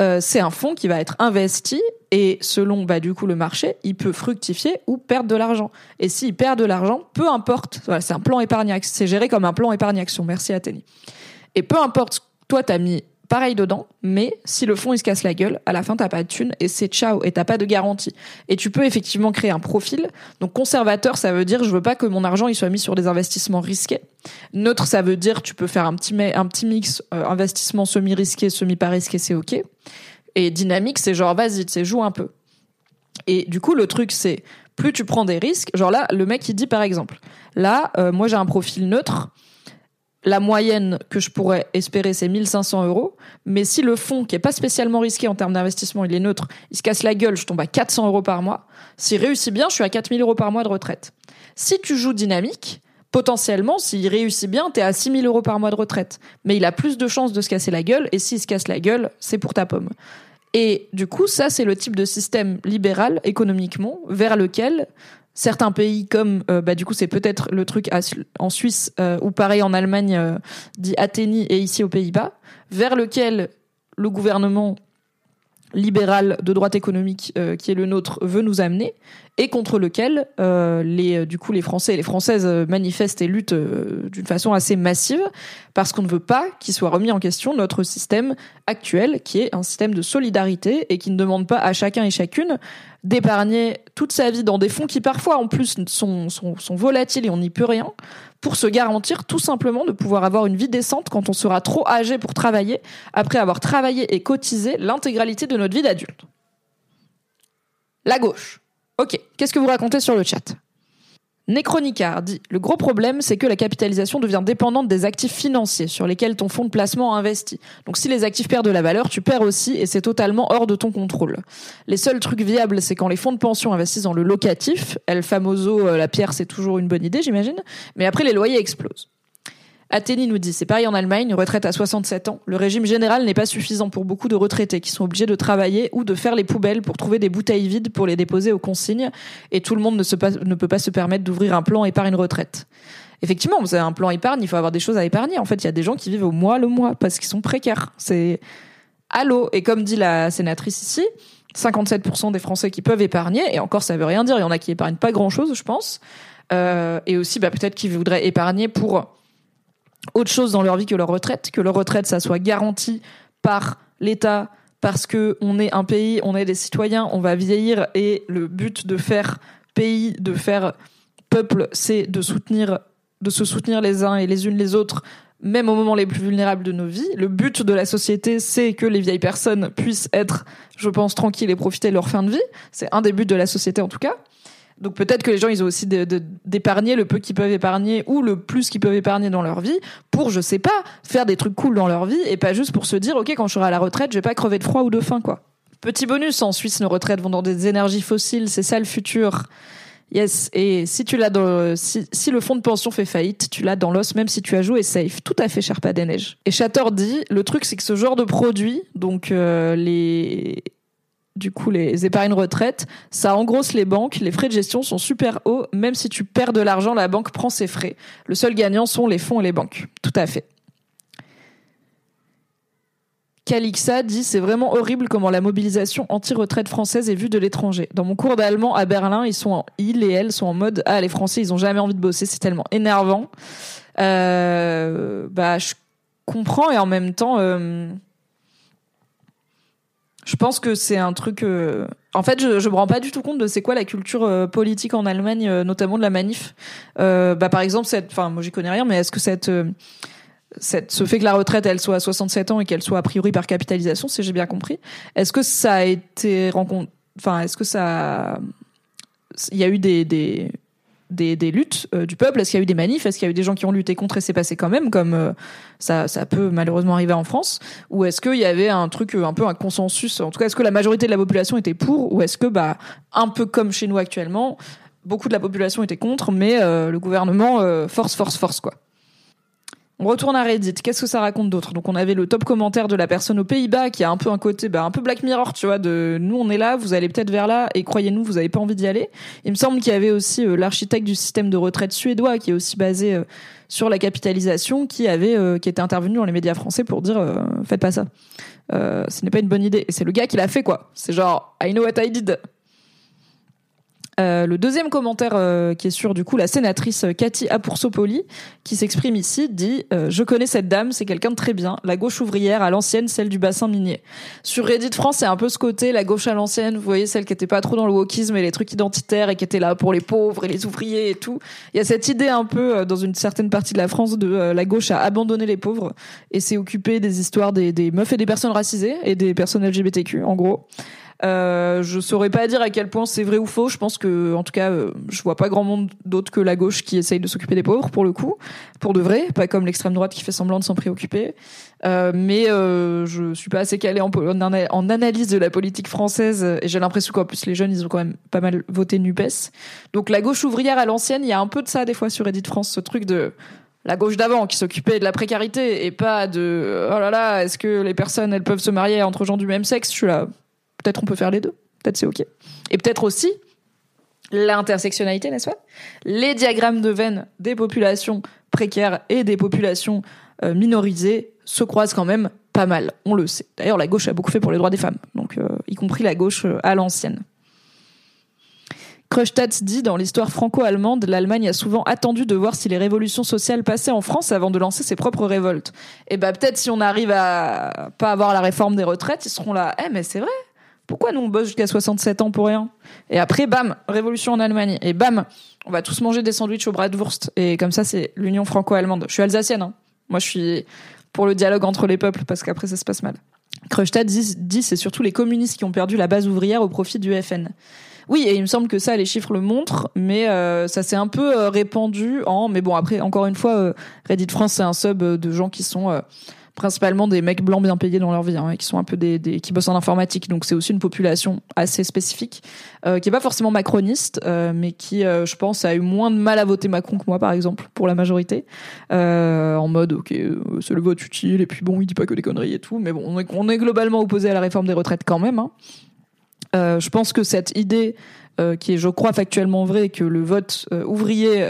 Euh, c'est un fonds qui va être investi et selon bah, du coup le marché, il peut fructifier ou perdre de l'argent. Et s'il perd de l'argent, peu importe, c'est un plan épargne c'est géré comme un plan épargne action. Merci Athénie. Et peu importe, toi t'as mis pareil dedans, mais si le fonds il se casse la gueule, à la fin t'as pas de thune et c'est ciao et t'as pas de garantie. Et tu peux effectivement créer un profil. Donc conservateur, ça veut dire je veux pas que mon argent il soit mis sur des investissements risqués. Neutre, ça veut dire tu peux faire un petit un petit mix euh, investissement semi risqué, semi pas risqué, c'est ok. Et dynamique, c'est genre vas-y, c'est joue un peu. Et du coup le truc c'est plus tu prends des risques, genre là le mec il dit par exemple, là euh, moi j'ai un profil neutre la moyenne que je pourrais espérer, c'est 1500 euros. Mais si le fonds, qui est pas spécialement risqué en termes d'investissement, il est neutre, il se casse la gueule, je tombe à 400 euros par mois. S'il réussit bien, je suis à 4000 euros par mois de retraite. Si tu joues dynamique, potentiellement, s'il réussit bien, t'es à 6000 euros par mois de retraite. Mais il a plus de chances de se casser la gueule, et s'il se casse la gueule, c'est pour ta pomme. Et du coup, ça, c'est le type de système libéral économiquement vers lequel certains pays comme euh, bah du coup c'est peut-être le truc en Suisse euh, ou pareil en Allemagne euh, dit Athénie et ici aux Pays-Bas vers lequel le gouvernement libéral de droite économique qui est le nôtre veut nous amener et contre lequel les du coup les Français et les Françaises manifestent et luttent d'une façon assez massive parce qu'on ne veut pas qu'il soit remis en question notre système actuel qui est un système de solidarité et qui ne demande pas à chacun et chacune d'épargner toute sa vie dans des fonds qui parfois en plus sont, volatiles et on n'y peut rien, pour se garantir tout simplement de pouvoir avoir une vie décente quand on sera trop âgé pour travailler, après avoir travaillé et cotisé l'intégralité de notre vie d'adulte. La gauche. Ok, qu'est-ce que vous racontez sur le chat? Necronicard dit Le gros problème, c'est que la capitalisation devient dépendante des actifs financiers sur lesquels ton fonds de placement a investi. Donc si les actifs perdent de la valeur, tu perds aussi et c'est totalement hors de ton contrôle. Les seuls trucs viables, c'est quand les fonds de pension investissent dans le locatif. El famoso, euh, la pierre, c'est toujours une bonne idée, j'imagine. Mais après, les loyers explosent. Athénie nous dit, c'est pareil en Allemagne, retraite à 67 ans. Le régime général n'est pas suffisant pour beaucoup de retraités qui sont obligés de travailler ou de faire les poubelles pour trouver des bouteilles vides pour les déposer aux consignes. Et tout le monde ne, se ne peut pas se permettre d'ouvrir un plan épargne retraite. Effectivement, vous avez un plan épargne, il faut avoir des choses à épargner. En fait, il y a des gens qui vivent au mois le mois parce qu'ils sont précaires. C'est allô. Et comme dit la sénatrice ici, 57% des Français qui peuvent épargner, et encore ça veut rien dire, il y en a qui épargnent pas grand chose, je pense. Euh, et aussi, bah, peut-être qu'ils voudraient épargner pour autre chose dans leur vie que leur retraite, que leur retraite, ça soit garanti par l'État, parce que on est un pays, on est des citoyens, on va vieillir et le but de faire pays, de faire peuple, c'est de soutenir, de se soutenir les uns et les unes les autres, même au moment les plus vulnérables de nos vies. Le but de la société, c'est que les vieilles personnes puissent être, je pense, tranquilles et profiter de leur fin de vie. C'est un des buts de la société en tout cas. Donc peut-être que les gens, ils ont aussi d'épargner le peu qu'ils peuvent épargner ou le plus qu'ils peuvent épargner dans leur vie pour, je sais pas, faire des trucs cool dans leur vie et pas juste pour se dire, ok, quand je serai à la retraite, je vais pas crever de froid ou de faim, quoi. Petit bonus, en Suisse, nos retraites vont dans des énergies fossiles, c'est ça le futur. Yes, et si tu l'as dans, si, si, le fonds de pension fait faillite, tu l'as dans l'os, même si tu as joué safe. Tout à fait, cher pas des neiges. Et Chator dit, le truc, c'est que ce genre de produit, donc euh, les du coup les épargnes retraite, ça engrosse les banques, les frais de gestion sont super hauts, même si tu perds de l'argent, la banque prend ses frais. Le seul gagnant sont les fonds et les banques. Tout à fait. Calixa dit c'est vraiment horrible comment la mobilisation anti-retraite française est vue de l'étranger. Dans mon cours d'allemand à Berlin, ils sont en, ils et elles sont en mode ah les Français ils ont jamais envie de bosser, c'est tellement énervant. Euh, bah je comprends et en même temps euh, je pense que c'est un truc. Euh, en fait, je, je me rends pas du tout compte de c'est quoi la culture euh, politique en Allemagne, euh, notamment de la manif. bah, par exemple, cette. Enfin, moi, j'y connais rien, mais est-ce que cette, cette, ce fait que la retraite, elle soit à 67 ans et qu'elle soit a priori par capitalisation, si j'ai bien compris, est-ce que ça a été rencontré. Enfin, est-ce que ça. Il y a eu des, des des, des luttes euh, du peuple. Est-ce qu'il y a eu des manifs? Est-ce qu'il y a eu des gens qui ont lutté contre et c'est passé quand même, comme euh, ça, ça peut malheureusement arriver en France? Ou est-ce qu'il y avait un truc, euh, un peu un consensus? En tout cas, est-ce que la majorité de la population était pour? Ou est-ce que, bah, un peu comme chez nous actuellement, beaucoup de la population était contre, mais le gouvernement force, force, force, quoi? On retourne à Reddit. Qu'est-ce que ça raconte d'autre? Donc on avait le top commentaire de la personne aux Pays-Bas qui a un peu un côté, bah, un peu Black Mirror, tu vois. De nous on est là, vous allez peut-être vers là, et croyez-nous, vous avez pas envie d'y aller. Il me semble qu'il y avait aussi euh, l'architecte du système de retraite suédois qui est aussi basé euh, sur la capitalisation, qui avait, euh, qui était intervenu dans les médias français pour dire, faites pas ça. ce n'est pas une bonne idée. Et c'est le gars qui l'a fait quoi. C'est genre, I know what I did. Euh, le deuxième commentaire euh, qui est sur du coup la sénatrice euh, Cathy Apoursopoli qui s'exprime ici dit je connais cette dame c'est quelqu'un de très bien la gauche ouvrière à l'ancienne celle du bassin minier sur Reddit France c'est un peu ce côté la gauche à l'ancienne vous voyez celle qui était pas trop dans le wokisme et les trucs identitaires et qui était là pour les pauvres et les ouvriers et tout. Il y a cette idée un peu dans une certaine partie de la France de la gauche à abandonner les pauvres et s'est occupé des histoires des meufs et des personnes racisées et des personnes LGBTQ en gros euh, je saurais pas dire à quel point c'est vrai ou faux. Je pense que, en tout cas, euh, je vois pas grand monde d'autre que la gauche qui essaye de s'occuper des pauvres pour le coup, pour de vrai, pas comme l'extrême droite qui fait semblant de s'en préoccuper. Euh, mais euh, je suis pas assez calée en, analyse de la politique française et j'ai l'impression qu'en plus les jeunes ils ont quand même pas mal voté Nupes. Donc la gauche ouvrière à l'ancienne, il y a un peu de ça des fois sur Reddit France, ce truc de la gauche d'avant qui s'occupait de la précarité et pas de oh là là est-ce que les personnes elles peuvent se marier entre gens du même sexe? Je suis là Peut-être on peut faire les deux. Peut-être c'est OK. Et peut-être aussi l'intersectionnalité, n'est-ce pas? Les diagrammes de veine des populations précaires et des populations euh, minorisées se croisent quand même pas mal, on le sait. D'ailleurs, la gauche a beaucoup fait pour les droits des femmes, donc euh, y compris la gauche euh, à l'ancienne. Kreustadt dit dans l'histoire franco-allemande, l'Allemagne a souvent attendu de voir si les révolutions sociales passaient en France avant de lancer ses propres révoltes. Et bah peut-être si on arrive à pas avoir la réforme des retraites, ils seront là. Eh mais c'est vrai, Pourquoi nous on bosse jusqu'à 67 ans pour rien? Et après, bam, révolution en Allemagne. Et bam, on va tous manger des sandwichs au bratwurst. Et comme ça, c'est l'union franco-allemande. Je suis alsacienne. Hein. Moi, je suis pour le dialogue entre les peuples parce qu'après, ça se passe mal. Kreustadt dit, c'est surtout les communistes qui ont perdu la base ouvrière au profit du FN. Oui, et il me semble que ça, les chiffres le montrent, mais euh, ça s'est un peu euh, répandu en. Mais bon, après, encore une fois, euh, Reddit France, c'est un sub de gens qui sont principalement des mecs blancs bien payés dans leur vie, hein, qui sont un peu des, qui bossent en informatique. Donc c'est aussi une population assez spécifique, qui est pas forcément macroniste, mais qui, je pense, a eu moins de mal à voter Macron que moi, par exemple, pour la majorité, en mode ok, c'est le vote utile, et puis bon, il dit pas que des conneries et tout, mais bon, on est, globalement opposé à la réforme des retraites quand même. Hein. Euh, je pense que cette idée euh, qui est, je crois, factuellement vraie, que le vote euh, ouvrier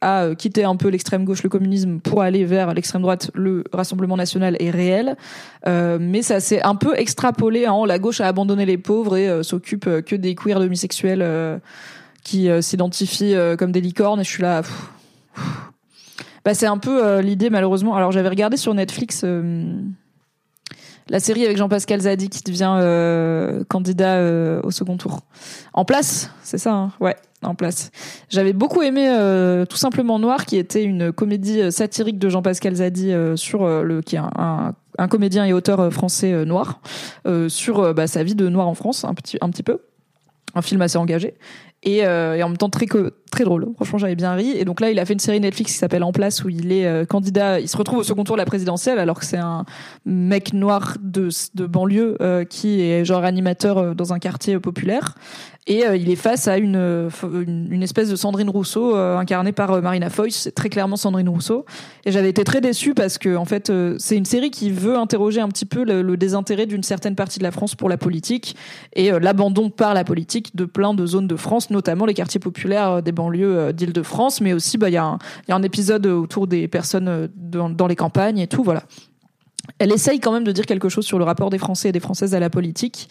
a quitté un peu l'extrême gauche, le communisme, pour aller vers l'extrême droite, le Rassemblement national, est réel. mais ça s'est un peu extrapolé. Hein, la gauche a abandonné les pauvres et s'occupe que des queers homosexuels qui s'identifient comme des licornes. Et je suis là. Bah, c'est un peu l'idée, malheureusement. Alors, j'avais regardé sur Netflix la série avec Jean-Pascal Zadi qui devient euh, candidat euh, au second tour. En place, c'est ça, hein ouais, en place. J'avais beaucoup aimé euh, Tout simplement Noir, qui était une comédie satirique de Jean-Pascal Zadi sur le qui est un, un, comédien et auteur français noir sur bah, sa vie de noir en France, un petit un petit peu un film assez engagé et, et, en même temps très très drôle. Franchement, j'avais bien ri. Et donc là, il a fait une série Netflix qui s'appelle En place où il est euh, candidat. Il se retrouve au second tour de la présidentielle alors que c'est un mec noir de, de banlieue euh, qui est genre animateur euh, dans un quartier populaire et il est face à une, une, espèce de Sandrine Rousseau incarnée par Marina Foïs. C'est très clairement Sandrine Rousseau. Et j'avais été très déçue parce que en fait, c'est une série qui veut interroger un petit peu le, désintérêt d'une certaine partie de la France pour la politique et l'abandon par la politique de plein de zones de France, notamment les quartiers populaires des banlieues d'Île-de-France, mais aussi bah il y, a un épisode autour des personnes dans, dans les campagnes et tout, voilà. Elle essaye quand même de dire quelque chose sur le rapport des Français et des Françaises à la politique.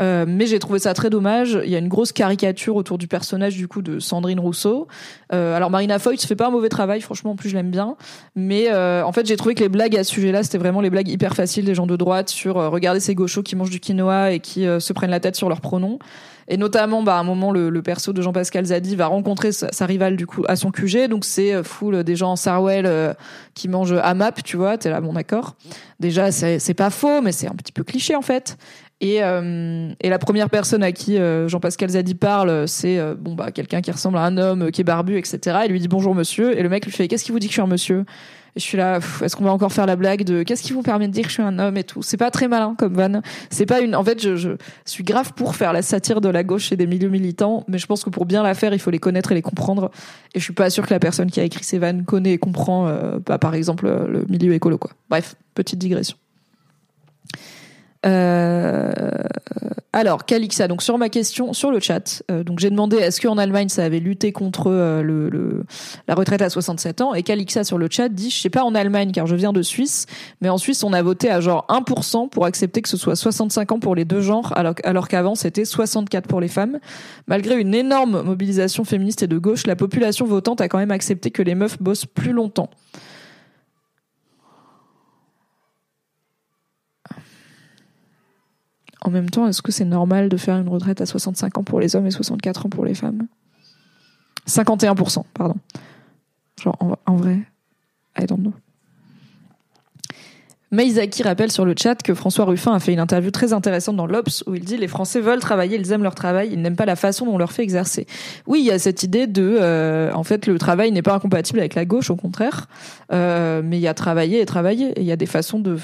Euh, mais j'ai trouvé ça très dommage. Il y a une grosse caricature autour du personnage du coup de Sandrine Rousseau. Euh, alors Marina Foïs fait pas un mauvais travail, franchement en plus je l'aime bien. Mais euh, en fait j'ai trouvé que les blagues à ce sujet-là c'était vraiment les blagues hyper faciles des gens de droite sur regarder ces gauchos qui mangent du quinoa et qui se prennent la tête sur leurs pronoms. Et notamment, bah, à un moment, le, le perso de Jean-Pascal Zadi va rencontrer sa, rivale du coup à son QG. Donc c'est full des gens en Sarwell qui mangent AMAP, tu vois. T'es là, bon d'accord. Déjà, c'est pas faux, mais c'est un petit peu cliché en fait. Et, euh, et la première personne à qui euh, Jean-Pascal Zadi parle, c'est euh, bon bah quelqu'un qui ressemble à un homme qui est barbu, etc. Il lui dit bonjour monsieur, et le mec lui fait qu'est-ce qui vous dit que je suis un monsieur? Et je suis là, est-ce qu'on va encore faire la blague de qu'est-ce qui vous permet de dire que je suis un homme et tout? C'est pas très malin comme van. C'est pas une. En fait, je, je suis grave pour faire la satire de la gauche et des milieux militants, mais je pense que pour bien la faire, il faut les connaître et les comprendre. Et je suis pas sûr que la personne qui a écrit ces vannes connaît et comprend, bah, par exemple, le milieu écolo quoi. Bref, petite digression. Euh, alors, Calixa, donc sur ma question, sur le chat, euh, donc j'ai demandé est-ce qu'en Allemagne ça avait lutté contre euh, le, la retraite à 67 ans? Et Calixa sur le chat dit je sais pas en Allemagne car je viens de Suisse, mais en Suisse on a voté à genre 1% pour accepter que ce soit 65 ans pour les deux genres alors, alors qu'avant c'était 64 pour les femmes. Malgré une énorme mobilisation féministe et de gauche, la population votante a quand même accepté que les meufs bossent plus longtemps. En même temps, est-ce que c'est normal de faire une retraite à 65 ans pour les hommes et 64 ans pour les femmes? 51%, pardon. Genre, en, vrai, I don't know. Maïzaki rappelle sur le chat que François Ruffin a fait une interview très intéressante dans l'Obs où il dit les Français veulent travailler, ils aiment leur travail, ils n'aiment pas la façon dont on leur fait exercer. Oui, il y a cette idée de, euh, en fait, le travail n'est pas incompatible avec la gauche, au contraire, euh, mais il y a travailler et travailler, et il y a des façons de,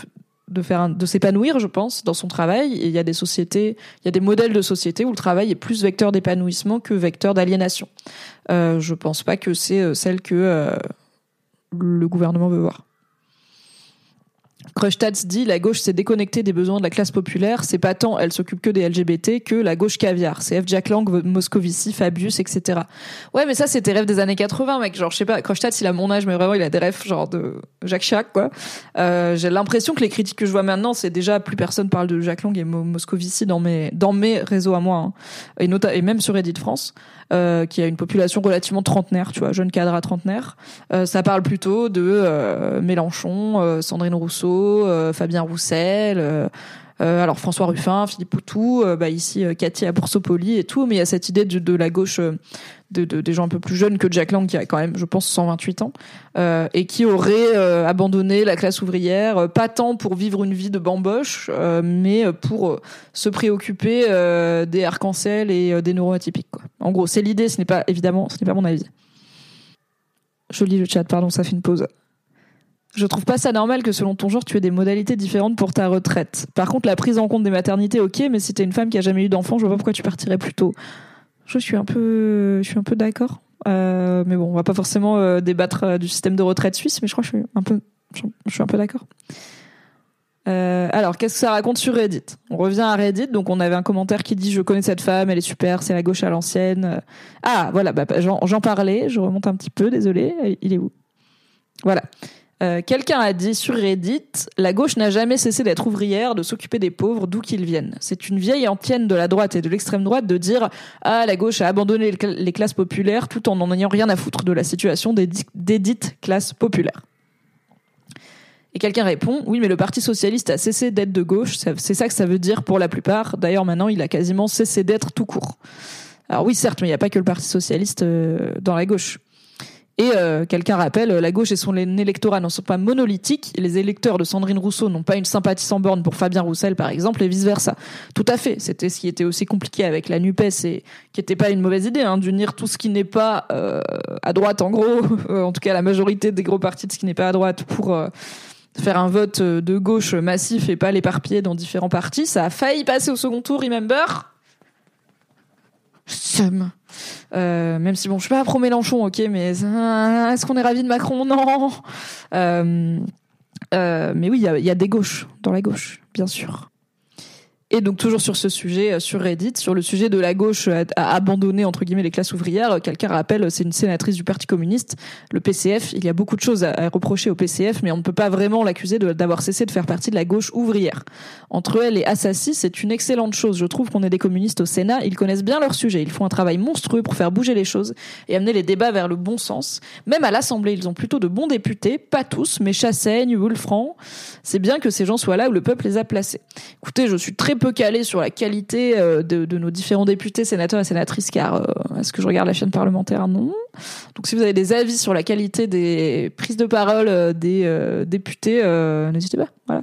de faire de s'épanouir, je pense, dans son travail. Et il y a des sociétés, il y a des modèles de société où le travail est plus vecteur d'épanouissement que vecteur d'aliénation. Euh, je pense pas que c'est euh, celle que euh, le gouvernement veut voir. Krustats dit la gauche s'est déconnectée des besoins de la classe populaire. C'est pas tant elle s'occupe que des LGBT que la gauche caviar. C'est F. Jack Lang, Moscovici, Fabius, etc. Ouais, mais ça c'était rêve des années 80, mec. Genre je sais pas, il a mon âge, mais vraiment il a des rêves genre de Jacques Chirac, quoi. Euh, J'ai l'impression que les critiques que je vois maintenant, c'est déjà plus personne parle de Jacques Lang et Moscovici dans mes dans mes réseaux à moi, hein. et, et même sur Reddit France. Euh, qui a une population relativement trentenaire, tu vois, jeune cadre à trentenaire. Euh, ça parle plutôt de euh, Mélenchon, Sandrine Rousseau, Fabien Roussel. alors François Ruffin, Philippe Poutou, bah ici Cathy Aboursopoli et tout, mais il y a cette idée de, de la gauche de, des gens un peu plus jeunes que Jack Lang, qui a quand même, je pense, 128 ans, euh, et qui aurait euh, abandonné la classe ouvrière, euh, pas tant pour vivre une vie de bamboche, mais pour se préoccuper des arcs-en-ciel et des neuroatypiques. Quoi. En gros, c'est l'idée, ce n'est pas, évidemment, ce n'est pas mon avis. Je lis le chat, pardon, ça fait une pause. Je trouve pas ça normal que selon ton genre, tu aies des modalités différentes pour ta retraite. Par contre, la prise en compte des maternités, ok, mais si t'es une femme qui a jamais eu d'enfant, je vois pas pourquoi tu partirais plus tôt. Je suis un peu, je suis un peu d'accord. Euh, mais bon, on va pas forcément euh, débattre euh, du système de retraite suisse, mais je crois que je suis un peu, je suis un peu d'accord. Alors, qu'est-ce que ça raconte sur Reddit? On revient à Reddit, donc on avait un commentaire qui dit je connais cette femme, elle est super, c'est la gauche à l'ancienne. Ah, voilà, bah, j'en parlais, je remonte un petit peu, désolé. Il est où? Voilà. Euh, quelqu'un a dit sur Reddit La gauche n'a jamais cessé d'être ouvrière, de s'occuper des pauvres, d'où qu'ils viennent. C'est une vieille antienne de la droite et de l'extrême droite de dire Ah, la gauche a abandonné les classes populaires tout en n'en ayant rien à foutre de la situation des, dites classes populaires. Et quelqu'un répond Oui, mais le Parti Socialiste a cessé d'être de gauche, c'est ça que ça veut dire pour la plupart. D'ailleurs, maintenant, il a quasiment cessé d'être tout court. Alors oui, certes, mais il n'y a pas que le Parti Socialiste euh, dans la gauche. Et euh, quelqu'un rappelle, la gauche et son électorat ne sont pas monolithiques. Les électeurs de Sandrine Rousseau n'ont pas une sympathie sans borne pour Fabien Roussel, par exemple, et vice-versa. Tout à fait. C'était ce qui était aussi compliqué avec la NUPES et qui n'était pas une mauvaise idée, hein, d'unir tout ce qui n'est pas euh, à droite, en gros, [laughs] en tout cas la majorité des gros partis de ce qui n'est pas à droite, pour euh, faire un vote de gauche massif et pas l'éparpiller dans différents partis. Ça a failli passer au second tour, remember? Somme. Euh, même si bon, je suis pas pro Mélenchon, ok, mais euh, est-ce qu'on est ravi de Macron? Non. Euh, mais oui, il y a des gauches dans la gauche, bien sûr. Et donc toujours sur ce sujet, euh, sur Reddit, sur le sujet de la gauche à abandonner entre guillemets les classes ouvrières, euh, quelqu'un rappelle, c'est une sénatrice du Parti communiste, le PCF. Il y a beaucoup de choses à, reprocher au PCF, mais on ne peut pas vraiment l'accuser d'avoir cessé de faire partie de la gauche ouvrière. Entre elle et Assassi, c'est une excellente chose. Je trouve qu'on est des communistes au Sénat, ils connaissent bien leur sujet, ils font un travail monstrueux pour faire bouger les choses et amener les débats vers le bon sens. Même à l'Assemblée, ils ont plutôt de bons députés, pas tous, mais Chassaigne, Wolfran. C'est bien que ces gens soient là où le peuple les a placés. Écoutez, je suis très peu calé sur la qualité euh, de, nos différents députés, sénateurs et sénatrices, car euh, est-ce que je regarde la chaîne parlementaire? Non. Donc si vous avez des avis sur la qualité des prises de parole euh, des députés, n'hésitez pas. Voilà.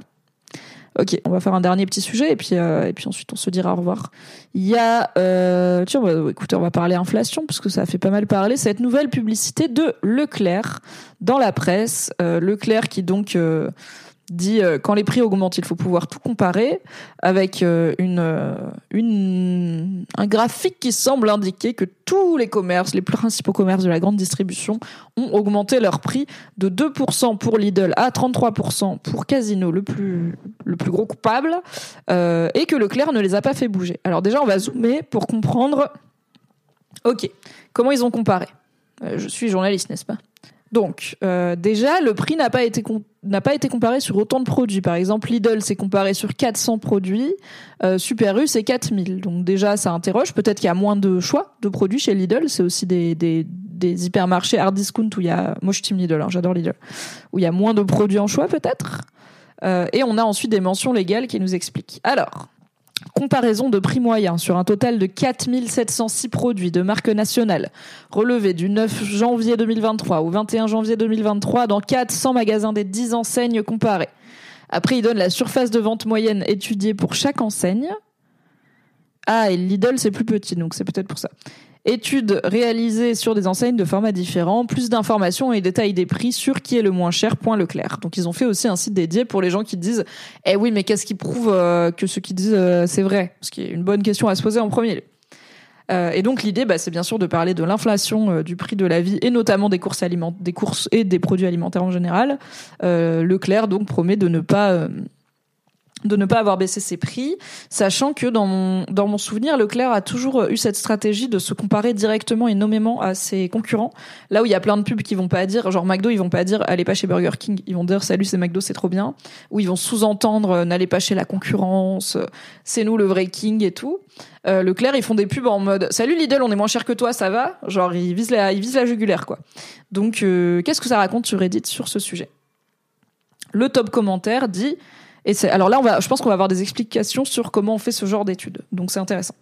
Ok, on va faire un dernier petit sujet et puis et puis ensuite on se dira au revoir. Il y a tiens, écoutez, on va parler inflation parce que ça a fait pas mal parler cette nouvelle publicité de Leclerc dans la presse. Leclerc qui donc dit euh, quand les prix augmentent, il faut pouvoir tout comparer avec euh, euh, un graphique qui semble indiquer que tous les commerces, les principaux commerces de la grande distribution ont augmenté leur prix de 2% pour Lidl à 33% pour Casino, le plus, le plus gros coupable, et que Leclerc ne les a pas fait bouger. Alors déjà, on va zoomer pour comprendre, ok, comment ils ont comparé? je suis journaliste, n'est-ce pas? Donc, euh, déjà, le prix n'a pas été n'a pas été comparé sur autant de produits. Par exemple, Lidl s'est comparé sur 400 produits, euh, Super U c'est 4000. Donc déjà, ça interroge. Peut-être qu'il y a moins de choix de produits chez Lidl. C'est aussi des, des, des, hypermarchés hard discount où il y a, moi je team Lidl, hein, j'adore Lidl, où il y a moins de produits en choix peut-être. Euh, et on a ensuite des mentions légales qui nous expliquent. Alors, Comparaison de prix moyen sur un total de 4706 produits de marque nationale relevés du 9 janvier 2023 au 21 janvier 2023 dans 400 magasins des 10 enseignes comparées. Après, il donne la surface de vente moyenne étudiée pour chaque enseigne. Ah, et Lidl, c'est plus petit, donc c'est peut-être pour ça. Études réalisées sur des enseignes de formats différents, plus d'informations et détails des prix sur qui est le moins cher, point Leclerc. Donc ils ont fait aussi un site dédié pour les gens qui disent « Eh oui, mais qu'est-ce qui prouve euh, que ce qu'ils disent euh, c'est vrai ?» Ce qui est une bonne question à se poser en premier lieu. Euh, et donc l'idée, bah, c'est bien sûr de parler de l'inflation du prix de la vie et notamment des courses des courses et des produits alimentaires en général. Leclerc donc promet de ne pas de ne pas avoir baissé ses prix, sachant que dans mon, dans mon souvenir, Leclerc a toujours eu cette stratégie de se comparer directement et nommément à ses concurrents. Là où il y a plein de pubs qui vont pas dire, genre McDo, ils vont pas dire allez pas chez Burger King, ils vont dire salut c'est McDo, c'est trop bien, ou ils vont sous-entendre euh, n'allez pas chez la concurrence, euh, c'est nous le vrai King et tout. Euh, Leclerc, ils font des pubs en mode salut Lidl, on est moins cher que toi, ça va? Genre ils visent la, ils visent la jugulaire quoi. Donc qu'est-ce que ça raconte sur Reddit sur ce sujet? Le top commentaire dit Et alors là, je pense qu'on va avoir des explications sur comment on fait ce genre d'études. Donc c'est intéressant.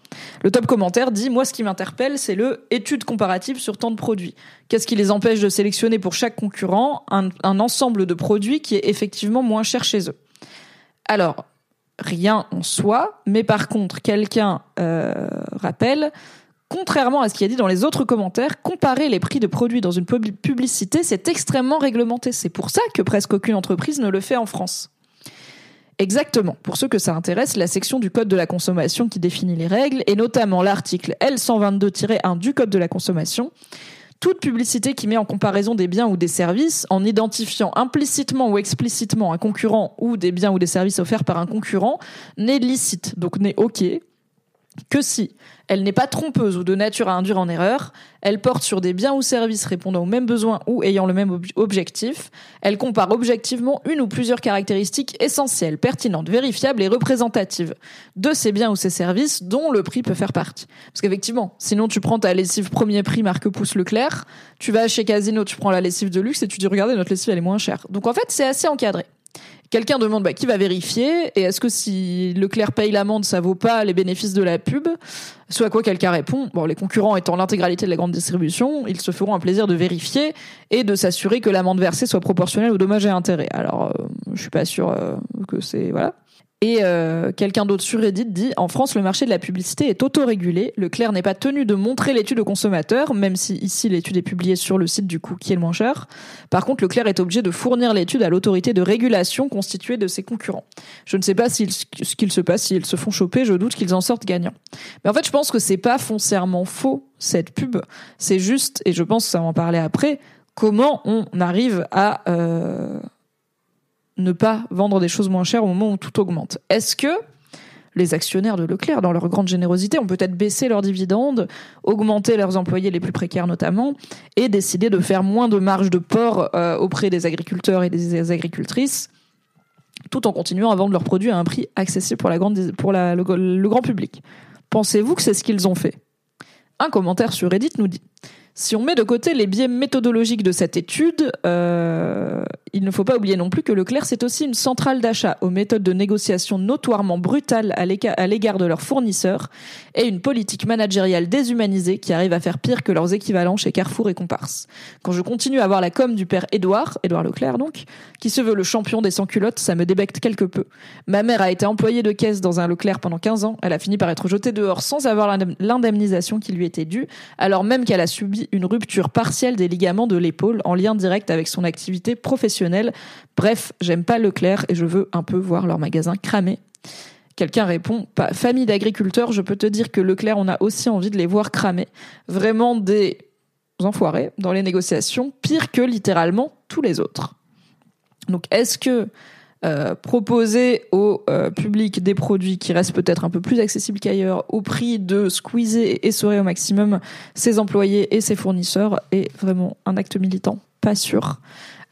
Le top commentaire dit, moi, ce qui m'interpelle, c'est le étude comparative sur tant de produits. Qu'est-ce qui les empêche de sélectionner pour chaque concurrent un, un ensemble de produits qui est effectivement moins cher chez eux? Alors, rien en soi, mais par contre, quelqu'un euh, rappelle, contrairement à ce qui est dit dans les autres commentaires, comparer les prix de produits dans une publicité, c'est extrêmement réglementé. C'est pour ça que presque aucune entreprise ne le fait en France. Exactement. Pour ceux que ça intéresse, la section du Code de la consommation qui définit les règles, et notamment l'article L122-1 du Code de la consommation, toute publicité qui met en comparaison des biens ou des services en identifiant implicitement ou explicitement un concurrent ou des biens ou des services offerts par un concurrent n'est licite, donc n'est OK que si elle n'est pas trompeuse ou de nature à induire en erreur, elle porte sur des biens ou services répondant aux mêmes besoins ou ayant le même objectif, elle compare objectivement une ou plusieurs caractéristiques essentielles, pertinentes, vérifiables et représentatives de ces biens ou ces services dont le prix peut faire partie. Parce qu'effectivement, sinon tu prends ta lessive premier prix marque Pouce Leclerc, tu vas chez Casino, tu prends la lessive de luxe et tu dis regardez notre lessive elle est moins chère. Donc en fait c'est assez encadré. Quelqu'un demande bah, qui va vérifier et est-ce que si Leclerc paye l'amende, ça vaut pas les bénéfices de la pub? Soit à quoi quelqu'un répond bon, les concurrents étant l'intégralité de la grande distribution, ils se feront un plaisir de vérifier et de s'assurer que l'amende versée soit proportionnelle aux dommages et intérêts. Alors, euh, je suis pas sûr euh, que c'est voilà. Et euh, quelqu'un d'autre sur Reddit dit En France, le marché de la publicité est autorégulé. Le clerc n'est pas tenu de montrer l'étude au consommateur, même si ici l'étude est publiée sur le site du coup qui est le moins cher. Par contre, le clerc est obligé de fournir l'étude à l'autorité de régulation constituée de ses concurrents. Je ne sais pas ce qu'il se passe s'ils se font choper. Je doute qu'ils en sortent gagnants. Mais en fait, je pense que c'est pas foncièrement faux cette pub. C'est juste, et je pense que ça va en parler après, comment on arrive à euh, ne pas vendre des choses moins chères au moment où tout augmente. Est-ce que les actionnaires de Leclerc, dans leur grande générosité, ont peut-être baissé leurs dividendes, augmenté leurs employés les plus précaires notamment, et décidé de faire moins de marge de port euh, auprès des agriculteurs et des agricultrices, tout en continuant à vendre leurs produits à un prix accessible pour, le grand public? Pensez-vous que c'est ce qu'ils ont fait? Un commentaire sur Reddit nous dit si on met de côté les biais méthodologiques de cette étude, euh, il ne faut pas oublier non plus que Leclerc, c'est aussi une centrale d'achat aux méthodes de négociation notoirement brutales à l'égard de leurs fournisseurs et une politique managériale déshumanisée qui arrive à faire pire que leurs équivalents chez Carrefour et Comparse. Quand je continue à voir la com du père Édouard, Édouard Leclerc donc, qui se veut le champion des sans-culottes, ça me débecte quelque peu. Ma mère a été employée de caisse dans un Leclerc pendant 15 ans, elle a fini par être jetée dehors sans avoir l'indemnisation qui lui était due, alors même qu'elle a subi une rupture partielle des ligaments de l'épaule en lien direct avec son activité professionnelle. Bref, j'aime pas Leclerc et je veux un peu voir leur magasin cramé. Quelqu'un répond, famille d'agriculteurs, je peux te dire que Leclerc, on a aussi envie de les voir cramer. Vraiment des enfoirés dans les négociations, pire que littéralement tous les autres. Donc est-ce que euh, proposer au euh, public des produits qui restent peut-être un peu plus accessibles qu'ailleurs au prix de squeezer et essorer au maximum ses employés et ses fournisseurs est vraiment un acte militant, pas sûr.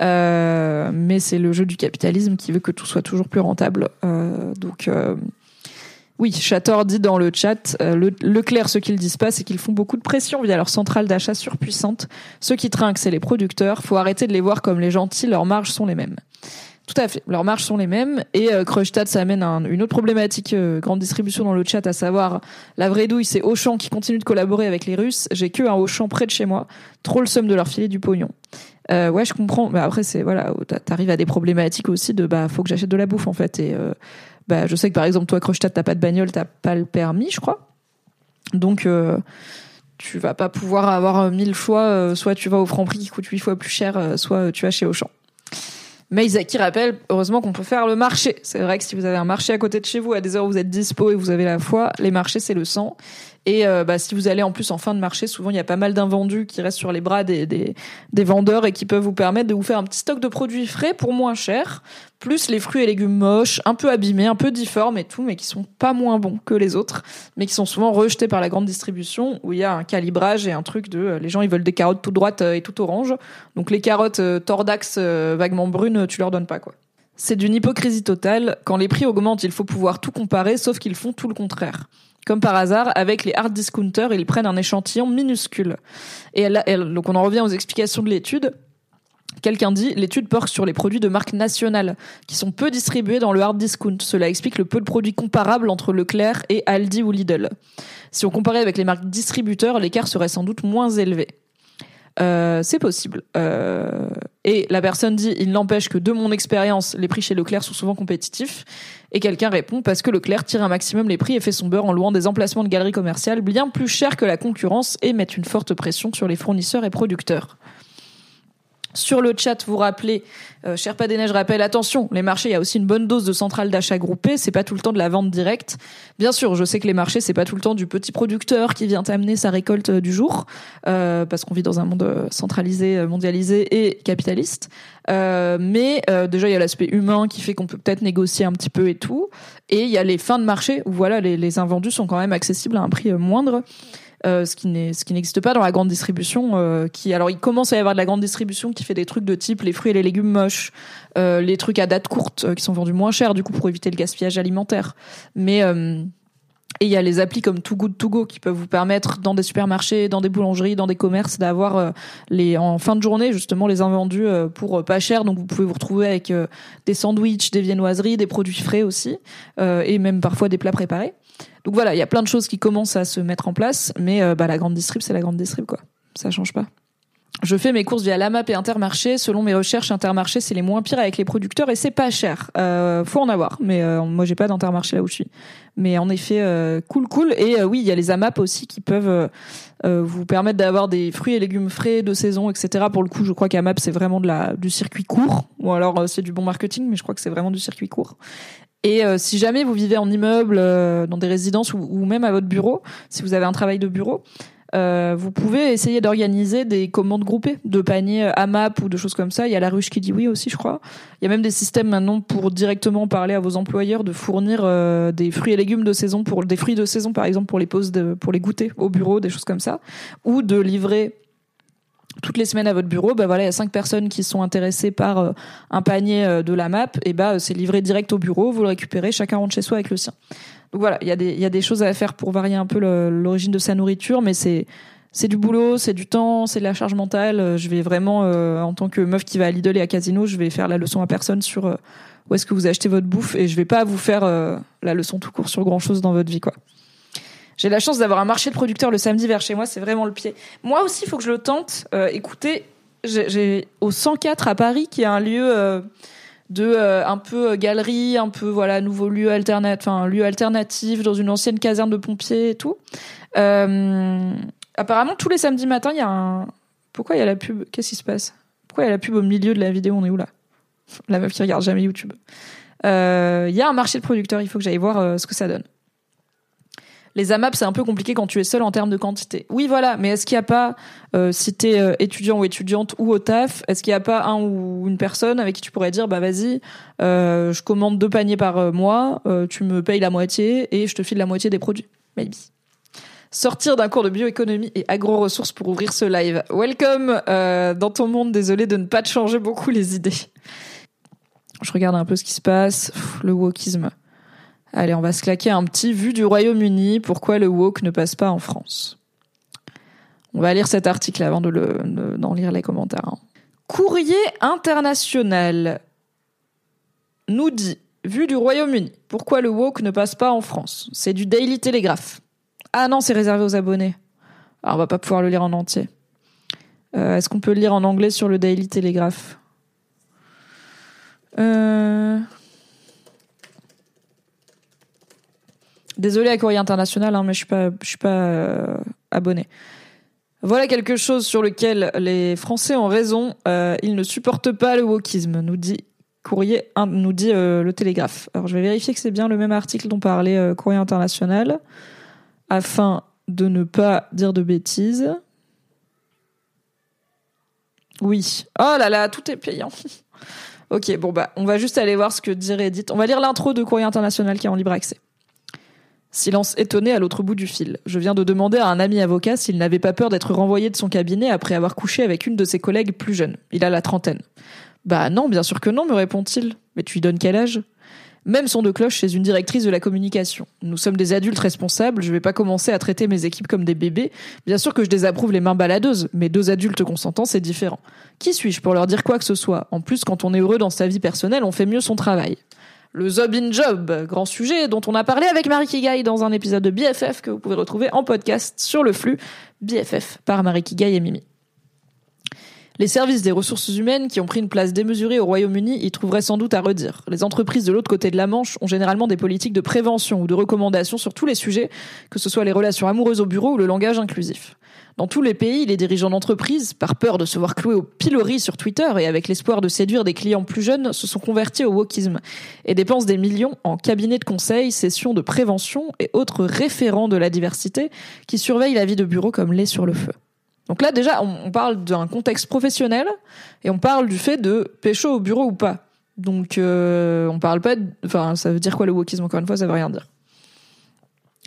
Euh, mais c'est le jeu du capitalisme qui veut que tout soit toujours plus rentable. donc oui, Chator dit dans le chat, le, Leclerc, ce qu'ils disent pas, c'est qu'ils font beaucoup de pression via leur centrale d'achat surpuissante. Ceux qui trinquent, c'est les producteurs. Faut arrêter de les voir comme les gentils, leurs marges sont les mêmes. Tout à fait. Leurs marges sont les mêmes. Et euh, ça amène une autre problématique euh, grande distribution dans le chat, à savoir la vraie douille, c'est Auchan qui continue de collaborer avec les Russes. J'ai que un Auchan près de chez moi. Trop le somme de leur filer du pognon. Euh, ouais, je comprends. Mais après, c'est voilà, t'arrives à des problématiques aussi de bah faut que j'achète de la bouffe en fait. Et euh, bah je sais que par exemple toi, Kreustadt, t'as pas de bagnole, t'as pas le permis, je crois. Donc tu vas pas pouvoir avoir mille choix. soit tu vas au Franprix qui coûte huit fois plus cher, soit tu vas chez Auchan. Mais Isaki rappelle, heureusement qu'on peut faire le marché. C'est vrai que si vous avez un marché à côté de chez vous, à des heures où vous êtes dispo et vous avez la foi, les marchés, c'est le sang. Et euh, bah, si vous allez en plus en fin de marché, souvent il y a pas mal d'invendus qui restent sur les bras des, des, des, vendeurs et qui peuvent vous permettre de vous faire un petit stock de produits frais pour moins cher, plus les fruits et légumes moches, un peu abîmés, un peu difformes et tout, mais qui sont pas moins bons que les autres, mais qui sont souvent rejetés par la grande distribution où il y a un calibrage et un truc de euh, les gens ils veulent des carottes tout droites euh, et tout orange, donc les carottes tordax vaguement brunes, tu leur donnes pas quoi. C'est d'une hypocrisie totale. Quand les prix augmentent, il faut pouvoir tout comparer, sauf qu'ils font tout le contraire comme par hasard, avec les hard discounters, ils prennent un échantillon minuscule. Et donc on en revient aux explications de l'étude. Quelqu'un dit, l'étude porte sur les produits de marque nationale, qui sont peu distribués dans le hard discount. Cela explique le peu de produits comparables entre Leclerc et Aldi ou Lidl. Si on comparait avec les marques distributeurs, l'écart serait sans doute moins élevé. Euh, c'est possible. Euh, et la personne dit, il n'empêche que de mon expérience, les prix chez Leclerc sont souvent compétitifs. Et quelqu'un répond, parce que Leclerc tire un maximum les prix et fait son beurre en louant des emplacements de galeries commerciales bien plus chers que la concurrence et met une forte pression sur les fournisseurs et producteurs. Sur le chat, vous rappelez, euh, cher neiges rappelle, attention, les marchés, il y a aussi une bonne dose de centrales d'achat groupées, c'est pas tout le temps de la vente directe. Bien sûr, je sais que les marchés, c'est pas tout le temps du petit producteur qui vient amener sa récolte euh, du jour, euh, parce qu'on vit dans un monde euh, centralisé, mondialisé et capitaliste. mais déjà, il y a l'aspect humain qui fait qu'on peut peut-être négocier un petit peu et tout. Et il y a les fins de marché où voilà, les invendus sont quand même accessibles à un prix moindre. Euh, ce qui n'existe pas dans la grande distribution euh, qui alors il commence à y avoir de la grande distribution qui fait des trucs de type les fruits et les légumes moches euh, les trucs à date courte qui sont vendus moins cher du coup pour éviter le gaspillage alimentaire mais et il y a les applis comme Too Good To Go qui peuvent vous permettre dans des supermarchés, dans des boulangeries, dans des commerces d'avoir les en fin de journée justement les invendus pour pas cher. Donc vous pouvez vous retrouver avec des sandwichs, des viennoiseries, des produits frais aussi et même parfois des plats préparés. Donc voilà, il y a plein de choses qui commencent à se mettre en place, mais euh, bah, la grande distrib, c'est la grande distrib, quoi. Ça change pas. Je fais mes courses via l'AMAP et Intermarché. Selon mes recherches, Intermarché, c'est les moins pires avec les producteurs et c'est pas cher. Euh, faut en avoir, mais euh, moi, j'ai pas d'Intermarché là où je suis. Mais en effet, euh, cool, cool. Et oui, il y a les AMAP aussi qui peuvent vous permettre d'avoir des fruits et légumes frais de saison, etc. Pour le coup, je crois qu'AMAP, c'est vraiment de la, du circuit court. Ou alors, c'est du bon marketing, mais je crois que c'est vraiment du circuit court. Et euh, si jamais vous vivez en immeuble, euh, dans des résidences ou, même à votre bureau, si vous avez un travail de bureau, euh, vous pouvez essayer d'organiser des commandes groupées de paniers AMAP ou de choses comme ça. Il y a la ruche qui dit oui aussi, je crois. Il y a même des systèmes maintenant pour directement parler à vos employeurs de fournir des fruits et légumes de saison pour des fruits de saison par exemple pour les pauses de, pour les goûter au bureau, des choses comme ça, ou de livrer toutes les semaines à votre bureau, bah voilà, il y a cinq personnes qui sont intéressées par euh, un panier euh, de la map, et bah c'est livré direct au bureau, vous le récupérez, chacun rentre chez soi avec le sien. Donc voilà, il y a des il y a des choses à faire pour varier un peu l'origine de sa nourriture, mais c'est c'est du boulot, c'est du temps, c'est de la charge mentale. Euh, je vais vraiment, en tant que meuf qui va à Lidl et à Casino, je vais faire la leçon à personne sur où est-ce que vous achetez votre bouffe et je vais pas vous faire la leçon tout court sur grand chose dans votre vie, quoi. J'ai la chance d'avoir un marché de producteurs le samedi vers chez moi, c'est vraiment le pied. Moi aussi, il faut que je le tente. Euh, écoutez, j'ai au 104 à Paris, qui est un lieu euh, de euh, un peu galerie, un peu voilà nouveau lieu alternatif, enfin lieu alternatif dans une ancienne caserne de pompiers et tout. apparemment, tous les samedis matins, il y a un. Pourquoi il y a la pub Qu'est-ce qui se passe? Pourquoi il y a la pub au milieu de la vidéo? On est où là? La meuf qui regarde jamais YouTube. Il y a un marché de producteurs. Il faut que j'aille voir ce que ça donne. Les AMAP, c'est un peu compliqué quand tu es seul en termes de quantité. Oui, voilà, mais est-ce qu'il n'y a pas, euh, si tu es euh, étudiant ou étudiante ou au taf, est-ce qu'il n'y a pas un ou une personne avec qui tu pourrais dire, bah vas-y, euh, je commande deux paniers par mois, tu me payes la moitié et je te file la moitié des produits? Maybe. Sortir d'un cours de bioéconomie et agro-ressources pour ouvrir ce live. Welcome dans ton monde, désolé de ne pas te changer beaucoup les idées. Je regarde un peu ce qui se passe. le wokisme. Allez, on va se claquer un petit vu du Royaume-Uni. Pourquoi le woke ne passe pas en France? On va lire cet article avant de d'en lire les commentaires. Hein. Courrier international nous dit Vu du Royaume-Uni, pourquoi le woke ne passe pas en France? C'est du Daily Telegraph. Ah non, c'est réservé aux abonnés. Alors on va pas pouvoir le lire en entier. Euh, est-ce qu'on peut le lire en anglais sur le Daily Telegraph? Euh... Désolé à Courrier International, hein, mais je suis suis pas euh, abonné. Voilà quelque chose sur lequel les Français ont raison. Euh, ils ne supportent pas le wokisme, nous dit Courrier, nous dit euh, le Télégraphe. Alors je vais vérifier que c'est bien le même article dont parlait Courrier International, afin de ne pas dire de bêtises. Oui. Oh là là, tout est payant. [laughs] ok, bon bah, on va juste aller voir ce que dit Reddit. On va lire l'intro de Courrier International qui est en libre accès. Silence étonné à l'autre bout du fil. Je viens de demander à un ami avocat s'il n'avait pas peur d'être renvoyé de son cabinet après avoir couché avec une de ses collègues plus jeunes. Il a la trentaine. Bah non, bien sûr que non, me répond-il. Mais tu lui donnes quel âge? Même son de cloche chez une directrice de la communication. Nous sommes des adultes responsables, je vais pas commencer à traiter mes équipes comme des bébés. Bien sûr que je désapprouve les mains baladeuses, mais deux adultes consentants, c'est différent. Qui suis-je pour leur dire quoi que ce soit? En plus, quand on est heureux dans sa vie personnelle, on fait mieux son travail. Le Zob in Job, grand sujet dont on a parlé avec Marie Kigai dans un épisode de BFF que vous pouvez retrouver en podcast sur le flux BFF par Marie Kigai et Mimi. Les services des ressources humaines qui ont pris une place démesurée au Royaume-Uni y trouveraient sans doute à redire. Les entreprises de l'autre côté de la Manche ont généralement des politiques de prévention ou de recommandation sur tous les sujets, que ce soit les relations amoureuses au bureau ou le langage inclusif. Dans tous les pays, les dirigeants d'entreprises, par peur de se voir cloués au pilori sur Twitter et avec l'espoir de séduire des clients plus jeunes, se sont convertis au wokisme et dépensent des millions en cabinets de conseil, sessions de prévention et autres référents de la diversité qui surveillent la vie de bureau comme lait sur le feu. Donc là, déjà, on, parle d'un contexte professionnel et on parle du fait de pécho au bureau ou pas. Donc, euh, on parle pas. De, enfin, ça veut dire quoi le wokisme Encore une fois, ça veut rien dire.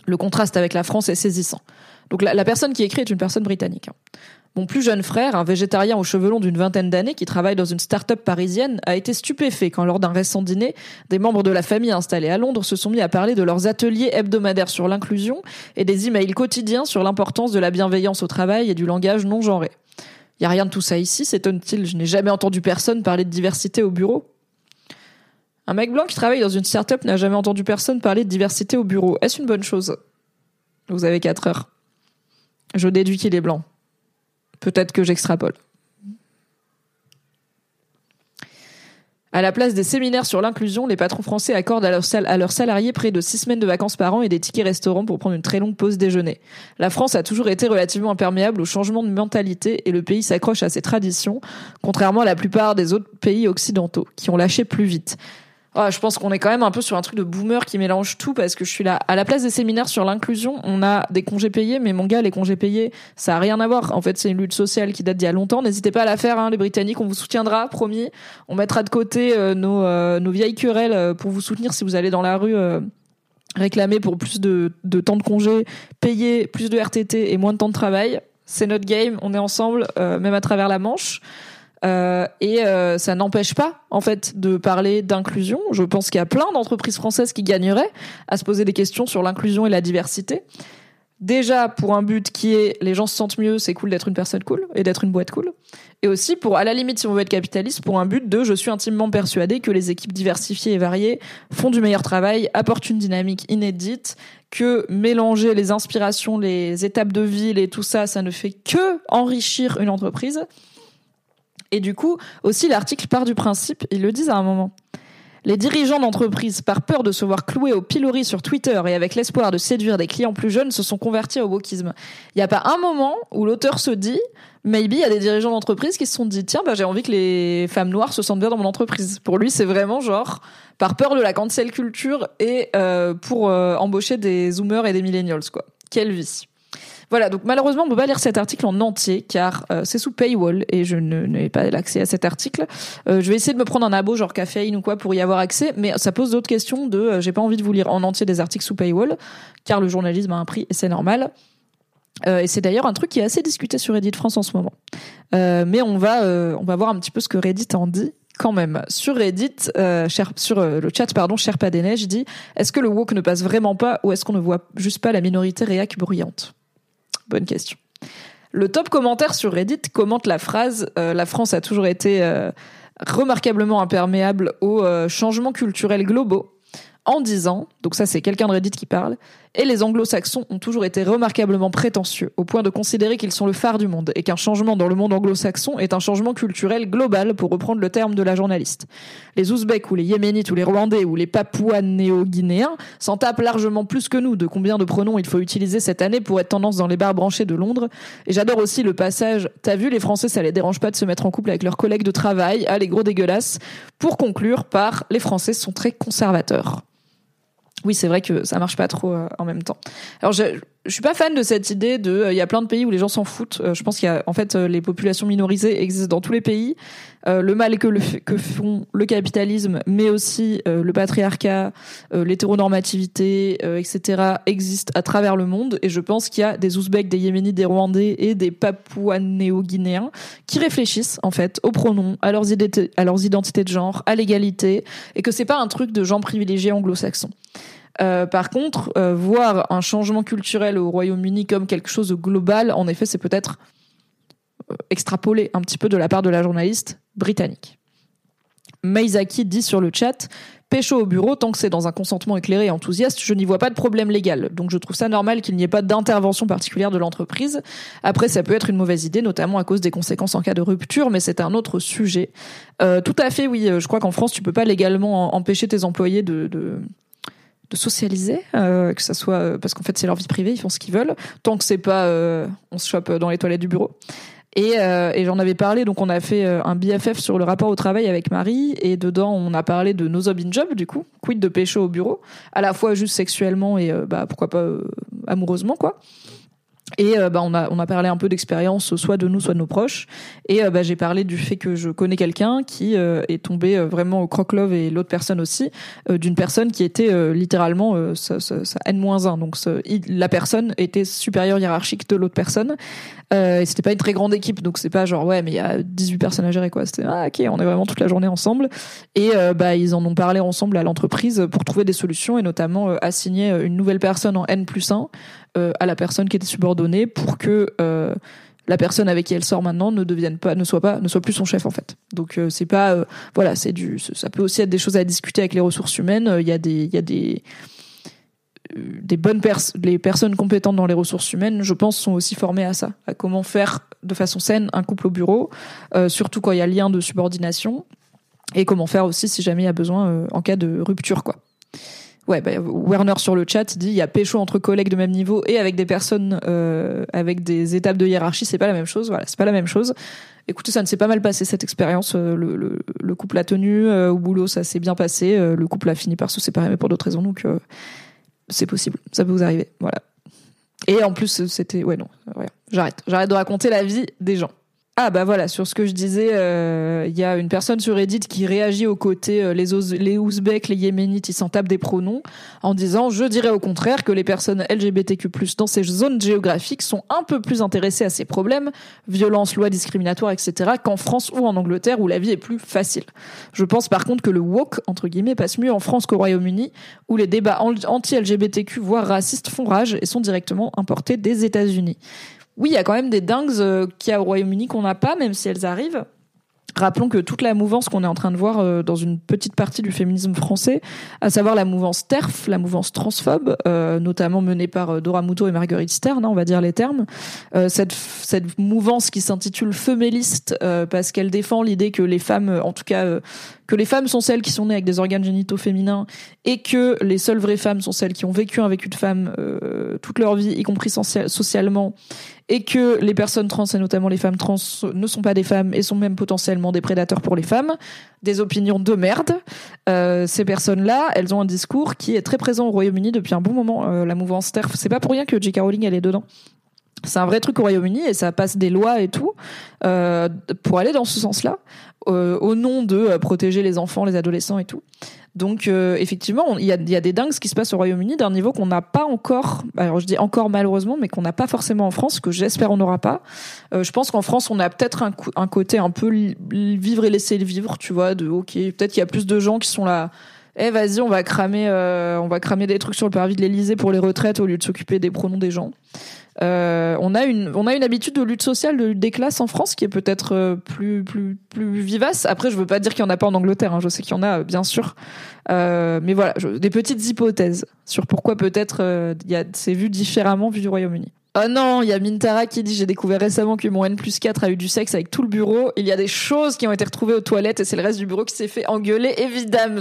Le contraste avec la France est saisissant. Donc, la, personne qui écrit est une personne britannique. Hein. Mon plus jeune frère, un végétarien aux cheveux longs d'une vingtaine d'années qui travaille dans une start-up parisienne, a été stupéfait quand lors d'un récent dîner, des membres de la famille installés à Londres se sont mis à parler de leurs ateliers hebdomadaires sur l'inclusion et des emails quotidiens sur l'importance de la bienveillance au travail et du langage non genré. Y a rien de tout ça ici, s'étonne-t-il. Je n'ai jamais entendu personne parler de diversité au bureau. Un mec blanc qui travaille dans une start-up n'a jamais entendu personne parler de diversité au bureau. Est-ce une bonne chose? Vous avez 4 heures. Je déduis qu'il est blanc. Peut-être que j'extrapole. À la place des séminaires sur l'inclusion, les patrons français accordent à leurs, salariés près de six semaines de vacances par an et des tickets restaurants pour prendre une très longue pause déjeuner. La France a toujours été relativement imperméable au changement de mentalité et le pays s'accroche à ses traditions, contrairement à la plupart des autres pays occidentaux, qui ont lâché plus vite. Oh, je pense qu'on est quand même un peu sur un truc de boomer qui mélange tout parce que je suis là. À la place des séminaires sur l'inclusion, on a des congés payés, mais mon gars, les congés payés, ça a rien à voir. En fait, c'est une lutte sociale qui date d'il y a longtemps. N'hésitez pas à la faire, hein, les Britanniques, on vous soutiendra, promis. On mettra de côté euh, nos, euh, nos vieilles querelles euh, pour vous soutenir si vous allez dans la rue réclamer pour plus de, de temps de congés payés, plus de RTT et moins de temps de travail. C'est notre game, on est ensemble, même à travers la Manche. Euh, et euh, ça n'empêche pas, en fait, de parler d'inclusion. Je pense qu'il y a plein d'entreprises françaises qui gagneraient à se poser des questions sur l'inclusion et la diversité. Déjà pour un but qui est les gens se sentent mieux, c'est cool d'être une personne cool et d'être une boîte cool. Et aussi pour, à la limite, si on veut être capitaliste, pour un but de je suis intimement persuadé que les équipes diversifiées et variées font du meilleur travail, apportent une dynamique inédite, que mélanger les inspirations, les étapes de vie et tout ça, ça ne fait que enrichir une entreprise. Et du coup, aussi, l'article part du principe, ils le disent à un moment. Les dirigeants d'entreprise, par peur de se voir cloués au pilori sur Twitter et avec l'espoir de séduire des clients plus jeunes, se sont convertis au wokisme. Il n'y a pas un moment où l'auteur se dit, maybe il y a des dirigeants d'entreprise qui se sont dit, tiens, bah, j'ai envie que les femmes noires se sentent bien dans mon entreprise. Pour lui, c'est vraiment genre, par peur de la cancel culture et euh, pour euh, embaucher des zoomers et des millennials, quoi. Quelle vie. Voilà, donc malheureusement, on peut pas lire cet article en entier car euh, c'est sous paywall et je n'ai pas l'accès à cet article. Euh, je vais essayer de me prendre un abo genre caféine ou quoi pour y avoir accès, mais ça pose d'autres questions de euh, j'ai pas envie de vous lire en entier des articles sous paywall car le journalisme a un prix et c'est normal. et c'est d'ailleurs un truc qui est assez discuté sur Reddit France en ce moment. mais on va on va voir un petit peu ce que Reddit en dit quand même. Sur Reddit, cher, sur le chat, pardon, Sherpa des Neiges dit Est-ce que le woke ne passe vraiment pas ou est-ce qu'on ne voit juste pas la minorité réac bruyante? Bonne question. Le top commentaire sur Reddit commente la phrase euh, La France a toujours été euh, remarquablement imperméable aux euh, changements culturels globaux en disant, donc ça c'est quelqu'un de Reddit qui parle, et les anglo-saxons ont toujours été remarquablement prétentieux, au point de considérer qu'ils sont le phare du monde, et qu'un changement dans le monde anglo-saxon est un changement culturel global, pour reprendre le terme de la journaliste. Les Ouzbeks ou les Yéménites ou les Rwandais ou les Papouas-néo-guinéens s'en tapent largement plus que nous de combien de pronoms il faut utiliser cette année pour être tendance dans les bars branchés de Londres. Et j'adore aussi le passage, t'as vu, les Français, ça les dérange pas de se mettre en couple avec leurs collègues de travail, ah les gros dégueulasses, pour conclure par les Français sont très conservateurs. Oui, c'est vrai que ça marche pas trop euh, en même temps. Alors, je suis pas fan de cette idée de il y a plein de pays où les gens s'en foutent. je pense qu'il y a en fait les populations minorisées existent dans tous les pays. le mal que, le, que font le capitalisme, mais aussi le patriarcat, l'hétéronormativité, etc. existent à travers le monde. Et je pense qu'il y a des Ouzbeks, des Yéménites, des Rwandais et des Papouas-néo-guinéens qui réfléchissent en fait aux pronoms, à leurs, à leurs identités de genre, à l'égalité, et que c'est pas un truc de gens privilégiés anglo-saxons. Euh, par contre, euh, voir un changement culturel au Royaume-Uni comme quelque chose de global, en effet, c'est peut-être euh, extrapolé un petit peu de la part de la journaliste britannique. Meizaki dit sur le chat Pécho au bureau, tant que c'est dans un consentement éclairé et enthousiaste, je n'y vois pas de problème légal. Donc je trouve ça normal qu'il n'y ait pas d'intervention particulière de l'entreprise. Après, ça peut être une mauvaise idée, notamment à cause des conséquences en cas de rupture, mais c'est un autre sujet. tout à fait, oui. Je crois qu'en France, tu peux pas légalement empêcher tes employés de de socialiser, euh, que ça soit euh, parce qu'en fait c'est leur vie privée, ils font ce qu'ils veulent, tant que c'est pas euh, on se chope dans les toilettes du bureau. Et, et j'en avais parlé, donc on a fait un BFF sur le rapport au travail avec Marie, et dedans on a parlé de nos in job du coup, quid de pécho au bureau, à la fois juste sexuellement et bah pourquoi pas amoureusement quoi. Et euh, bah, on, a, on a parlé un peu d'expérience, soit de nous, soit de nos proches. Et euh, bah, j'ai parlé du fait que je connais quelqu'un qui euh, est tombé vraiment au croque-love et l'autre personne aussi, d'une personne qui était littéralement sa, N-1. Donc la personne était supérieure hiérarchique de l'autre personne. Et c'était pas une très grande équipe, donc c'est pas genre ouais, mais il y a 18 personnes à gérer quoi. C'était ah ok, on est vraiment toute la journée ensemble. Et bah ils en ont parlé ensemble à l'entreprise pour trouver des solutions et notamment assigner une nouvelle personne en N plus 1 euh, à la personne qui était subordonnée pour que euh, la personne avec qui elle sort maintenant ne devienne pas, ne soit pas, ne soit plus son chef en fait. Donc euh, c'est pas, voilà, c'est du, ça peut aussi être des choses à discuter avec les ressources humaines. Il y a des, il y a des des bonnes les personnes compétentes dans les ressources humaines, je pense, sont aussi formées à ça, à comment faire de façon saine un couple au bureau, surtout quand il y a lien de subordination, et comment faire aussi si jamais il y a besoin en cas de rupture, quoi. Ouais, bah, Werner sur le chat dit il y a pécho entre collègues de même niveau et avec des personnes euh, avec des étapes de hiérarchie, c'est pas la même chose. Voilà, c'est pas la même chose. Écoutez, ça ne s'est pas mal passé cette expérience. Euh, le, le, le, couple a tenu euh, au boulot, ça s'est bien passé. Euh, le couple a fini par se séparer, mais pour d'autres raisons. Donc c'est possible, ça peut vous arriver. Voilà. Et en plus, c'était ouais non, j'arrête, j'arrête de raconter la vie des gens. Ah bah voilà, sur ce que je disais, il euh, y a une personne sur Reddit qui réagit aux côtés euh, les, les Ouzbeks, les Yéménites, ils s'en tapent des pronoms en disant je dirais au contraire que les personnes LGBTQ+ dans ces zones géographiques sont un peu plus intéressées à ces problèmes, violences, lois discriminatoires, etc. qu'en France ou en Angleterre où la vie est plus facile. Je pense par contre que le woke entre guillemets passe mieux en France qu'au Royaume-Uni où les débats anti-LGBTQ voire racistes font rage et sont directement importés des États-Unis oui, il y a quand même des dingues euh, qu'il y a au Royaume-Uni qu'on n'a pas, même si elles arrivent. Rappelons que toute la mouvance qu'on est en train de voir euh, dans une petite partie du féminisme français, à savoir la mouvance TERF, la mouvance transphobe, euh, notamment menée par Dora Muto et Marguerite Stern, hein, on va dire les termes, cette, cette mouvance qui s'intitule Feméliste parce qu'elle défend l'idée que les femmes, en tout cas que les femmes sont celles qui sont nées avec des organes génitaux féminins et que les seules vraies femmes sont celles qui ont vécu un vécu de femme euh, toute leur vie, y compris socialement, et que les personnes trans et notamment les femmes trans ne sont pas des femmes et sont même potentiellement des prédateurs pour les femmes, des opinions de merde. Euh, ces personnes-là, elles ont un discours qui est très présent au Royaume-Uni depuis un bon moment. Euh, la mouvance TERF, c'est pas pour rien que J.K. Rowling elle est dedans. C'est un vrai truc au Royaume-Uni et ça passe des lois et tout euh, pour aller dans ce sens-là, au nom de protéger les enfants, les adolescents et tout. Donc euh, effectivement, il y a, y a, des dingues qui se passent au Royaume-Uni d'un niveau qu'on n'a pas encore. Alors je dis encore malheureusement, mais qu'on n'a pas forcément en France, que j'espère on n'aura pas. Euh, je pense qu'en France, on a peut-être un, un, côté un peu vivre et laisser le vivre, tu vois, de ok, peut-être qu'il y a plus de gens qui sont là eh vas-y, on va cramer, euh, on va cramer des trucs sur le parvis de l'Elysée pour les retraites au lieu de s'occuper des pronoms des gens. Euh, on a une, on a une habitude de lutte sociale, de lutte des classes en France qui est peut-être euh, plus, plus, plus vivace. Après, je veux pas dire qu'il y en a pas en Angleterre. Hein. Je sais qu'il y en a, bien sûr. Euh, mais voilà, des petites hypothèses sur pourquoi peut-être il y a, c'est vu différemment vu du Royaume-Uni. Oh non, il y a Mintara qui dit j'ai découvert récemment que mon N plus 4 a eu du sexe avec tout le bureau. Il y a des choses qui ont été retrouvées aux toilettes et c'est le reste du bureau qui s'est fait engueuler, évidemment.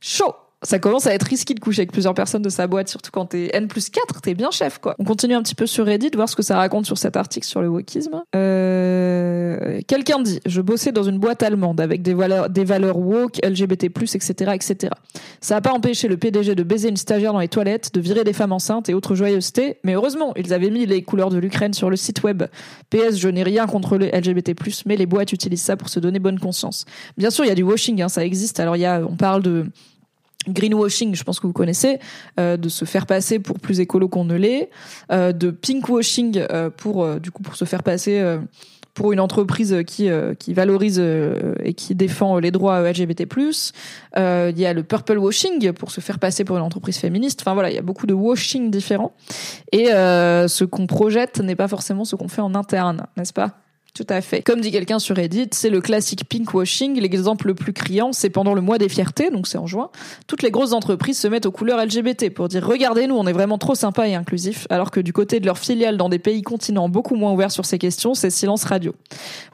Chaud ça commence à être risqué de coucher avec plusieurs personnes de sa boîte, surtout quand t'es N plus 4, t'es bien chef, quoi. On continue un petit peu sur Reddit, voir ce que ça raconte sur cet article sur le wokisme. Euh... Quelqu'un dit, je bossais dans une boîte allemande avec des valeurs, des valeurs woke, LGBT+, etc., etc. Ça a pas empêché le PDG de baiser une stagiaire dans les toilettes, de virer des femmes enceintes et autres joyeusetés, mais heureusement, ils avaient mis les couleurs de l'Ukraine sur le site web. PS, je n'ai rien contre les LGBT+, mais les boîtes utilisent ça pour se donner bonne conscience. Bien sûr, il y a du washing, hein, ça existe. Alors, y a, on parle de greenwashing, je pense que vous connaissez, euh, de se faire passer pour plus écolo qu'on ne l'est, euh, de pinkwashing euh, pour euh, du coup pour se faire passer euh, pour une entreprise qui euh, qui valorise et qui défend les droits LGBT+. Il y a le purple washing pour se faire passer pour une entreprise féministe. Enfin voilà, il y a beaucoup de washing différents. Et ce qu'on projette n'est pas forcément ce qu'on fait en interne, n'est-ce pas? Tout à fait. Comme dit quelqu'un sur Reddit, c'est le classique pinkwashing. L'exemple le plus criant, c'est pendant le mois des fiertés, donc c'est en juin. Toutes les grosses entreprises se mettent aux couleurs LGBT pour dire regardez-nous, on est vraiment trop sympa et inclusif, alors que du côté de leurs filiales dans des pays continents beaucoup moins ouverts sur ces questions, c'est silence radio.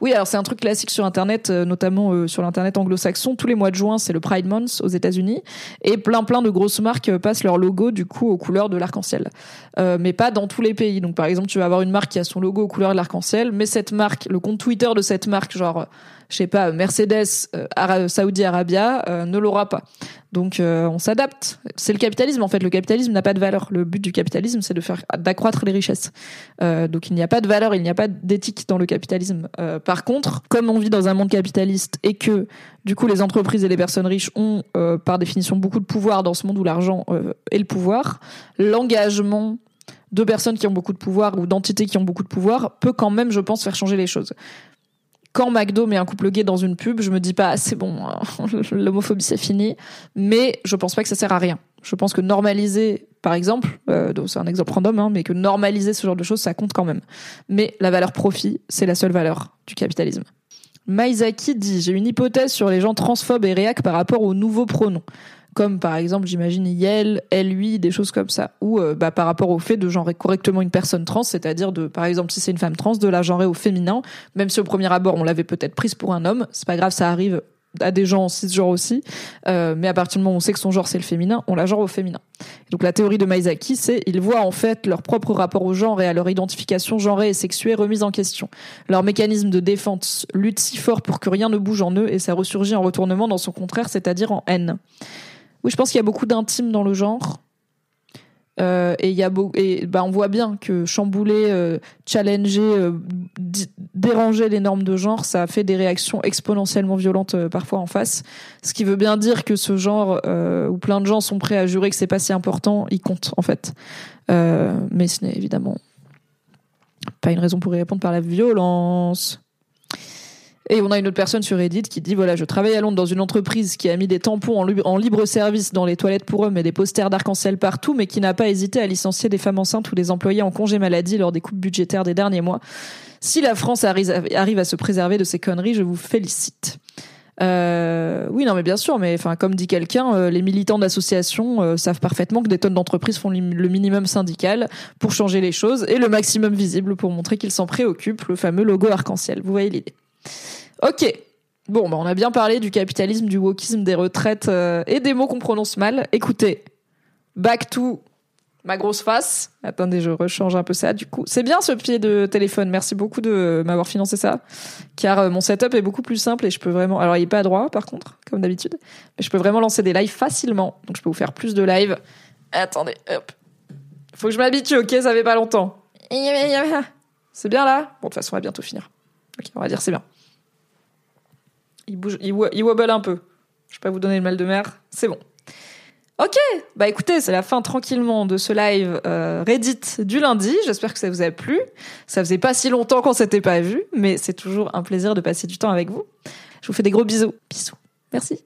Oui, alors c'est un truc classique sur Internet, euh, notamment euh, sur l'internet anglo-saxon. Tous les mois de juin, c'est le Pride Month aux États-Unis, et plein plein de grosses marques euh, passent leur logo du coup aux couleurs de l'arc-en-ciel, euh, mais pas dans tous les pays. Donc par exemple, tu vas avoir une marque qui a son logo aux couleurs de l'arc-en-ciel, mais cette marque le compte Twitter de cette marque, genre, je sais pas, Mercedes, euh, Saudi Arabia, euh, ne l'aura pas. Donc euh, on s'adapte. C'est le capitalisme en fait. Le capitalisme n'a pas de valeur. Le but du capitalisme, c'est de faire d'accroître les richesses. Donc il n'y a pas de valeur, il n'y a pas d'éthique dans le capitalisme. Par contre, comme on vit dans un monde capitaliste et que du coup les entreprises et les personnes riches ont par définition beaucoup de pouvoir dans ce monde où l'argent est le pouvoir, l'engagement de personnes qui ont beaucoup de pouvoir ou d'entités qui ont beaucoup de pouvoir peut quand même, je pense, faire changer les choses. Quand McDo met un couple gay dans une pub, je me dis pas ah, c'est bon, [laughs] l'homophobie c'est fini, mais je pense pas que ça sert à rien. Je pense que normaliser, par exemple, euh, c'est un exemple random, hein, mais que normaliser ce genre de choses, ça compte quand même. Mais la valeur profit, c'est la seule valeur du capitalisme. Maizaki dit J'ai une hypothèse sur les gens transphobes et réac par rapport aux nouveaux pronoms comme par exemple j'imagine Yel, elle, lui, des choses comme ça, ou euh, bah, par rapport au fait de genrer correctement une personne trans, c'est-à-dire de, par exemple si c'est une femme trans, de la genrer au féminin, même si au premier abord on l'avait peut-être prise pour un homme, c'est pas grave, ça arrive à des gens en cisgenre aussi, euh, mais à partir du moment où on sait que son genre c'est le féminin, on la genre au féminin. Donc la théorie de Maizaki, c'est ils voient en fait leur propre rapport au genre et à leur identification genrée et sexuée remise en question. Leur mécanisme de défense lutte si fort pour que rien ne bouge en eux et ça ressurgit en retournement dans son contraire, c'est-à-dire en haine. Oui, je pense qu'il y a beaucoup d'intimes dans le genre. Euh, et y a et bah on voit bien que chambouler, euh, challenger, euh, déranger les normes de genre, ça fait des réactions exponentiellement violentes parfois en face. Ce qui veut bien dire que ce genre où plein de gens sont prêts à jurer que c'est pas si important, il compte en fait. mais ce n'est évidemment pas une raison pour y répondre par la violence. Et on a une autre personne sur Reddit qui dit voilà, je travaille à Londres dans une entreprise qui a mis des tampons en, libre service dans les toilettes pour hommes et des posters d'arc-en-ciel partout, mais qui n'a pas hésité à licencier des femmes enceintes ou des employés en congé maladie lors des coupes budgétaires des derniers mois. Si la France arrive, arrive à se préserver de ces conneries, je vous félicite. Euh, oui, non, mais bien sûr, mais enfin, comme dit quelqu'un, euh, les militants d'associations euh, savent parfaitement que des tonnes d'entreprises font le minimum syndical pour changer les choses et le maximum visible pour montrer qu'ils s'en préoccupent, le fameux logo arc-en-ciel. Vous voyez l'idée. Ok. Bon, bah on a bien parlé du capitalisme, du wokisme, des retraites euh, et des mots qu'on prononce mal. Écoutez, back to ma grosse face. Attendez, je rechange un peu ça du coup. C'est bien ce pied de téléphone. Merci beaucoup de m'avoir financé ça. Car euh, mon setup est beaucoup plus simple et je peux vraiment... Alors il est pas droit par contre, comme d'habitude. Mais je peux vraiment lancer des lives facilement. Donc je peux vous faire plus de lives. Attendez, hop. Faut que je m'habitue, ok Ça fait pas longtemps. C'est bien là? Bon, de toute façon, on va bientôt finir. Ok, on va dire c'est bien. Il bouge, il, wobble un peu. Je vais pas vous donner le mal de mer. C'est bon. Ok, bah écoutez, c'est la fin tranquillement de ce live euh, Reddit du lundi. J'espère que ça vous a plu. Ça faisait pas si longtemps qu'on s'était pas vu, mais c'est toujours un plaisir de passer du temps avec vous. Je vous fais des gros bisous. Bisous. Merci.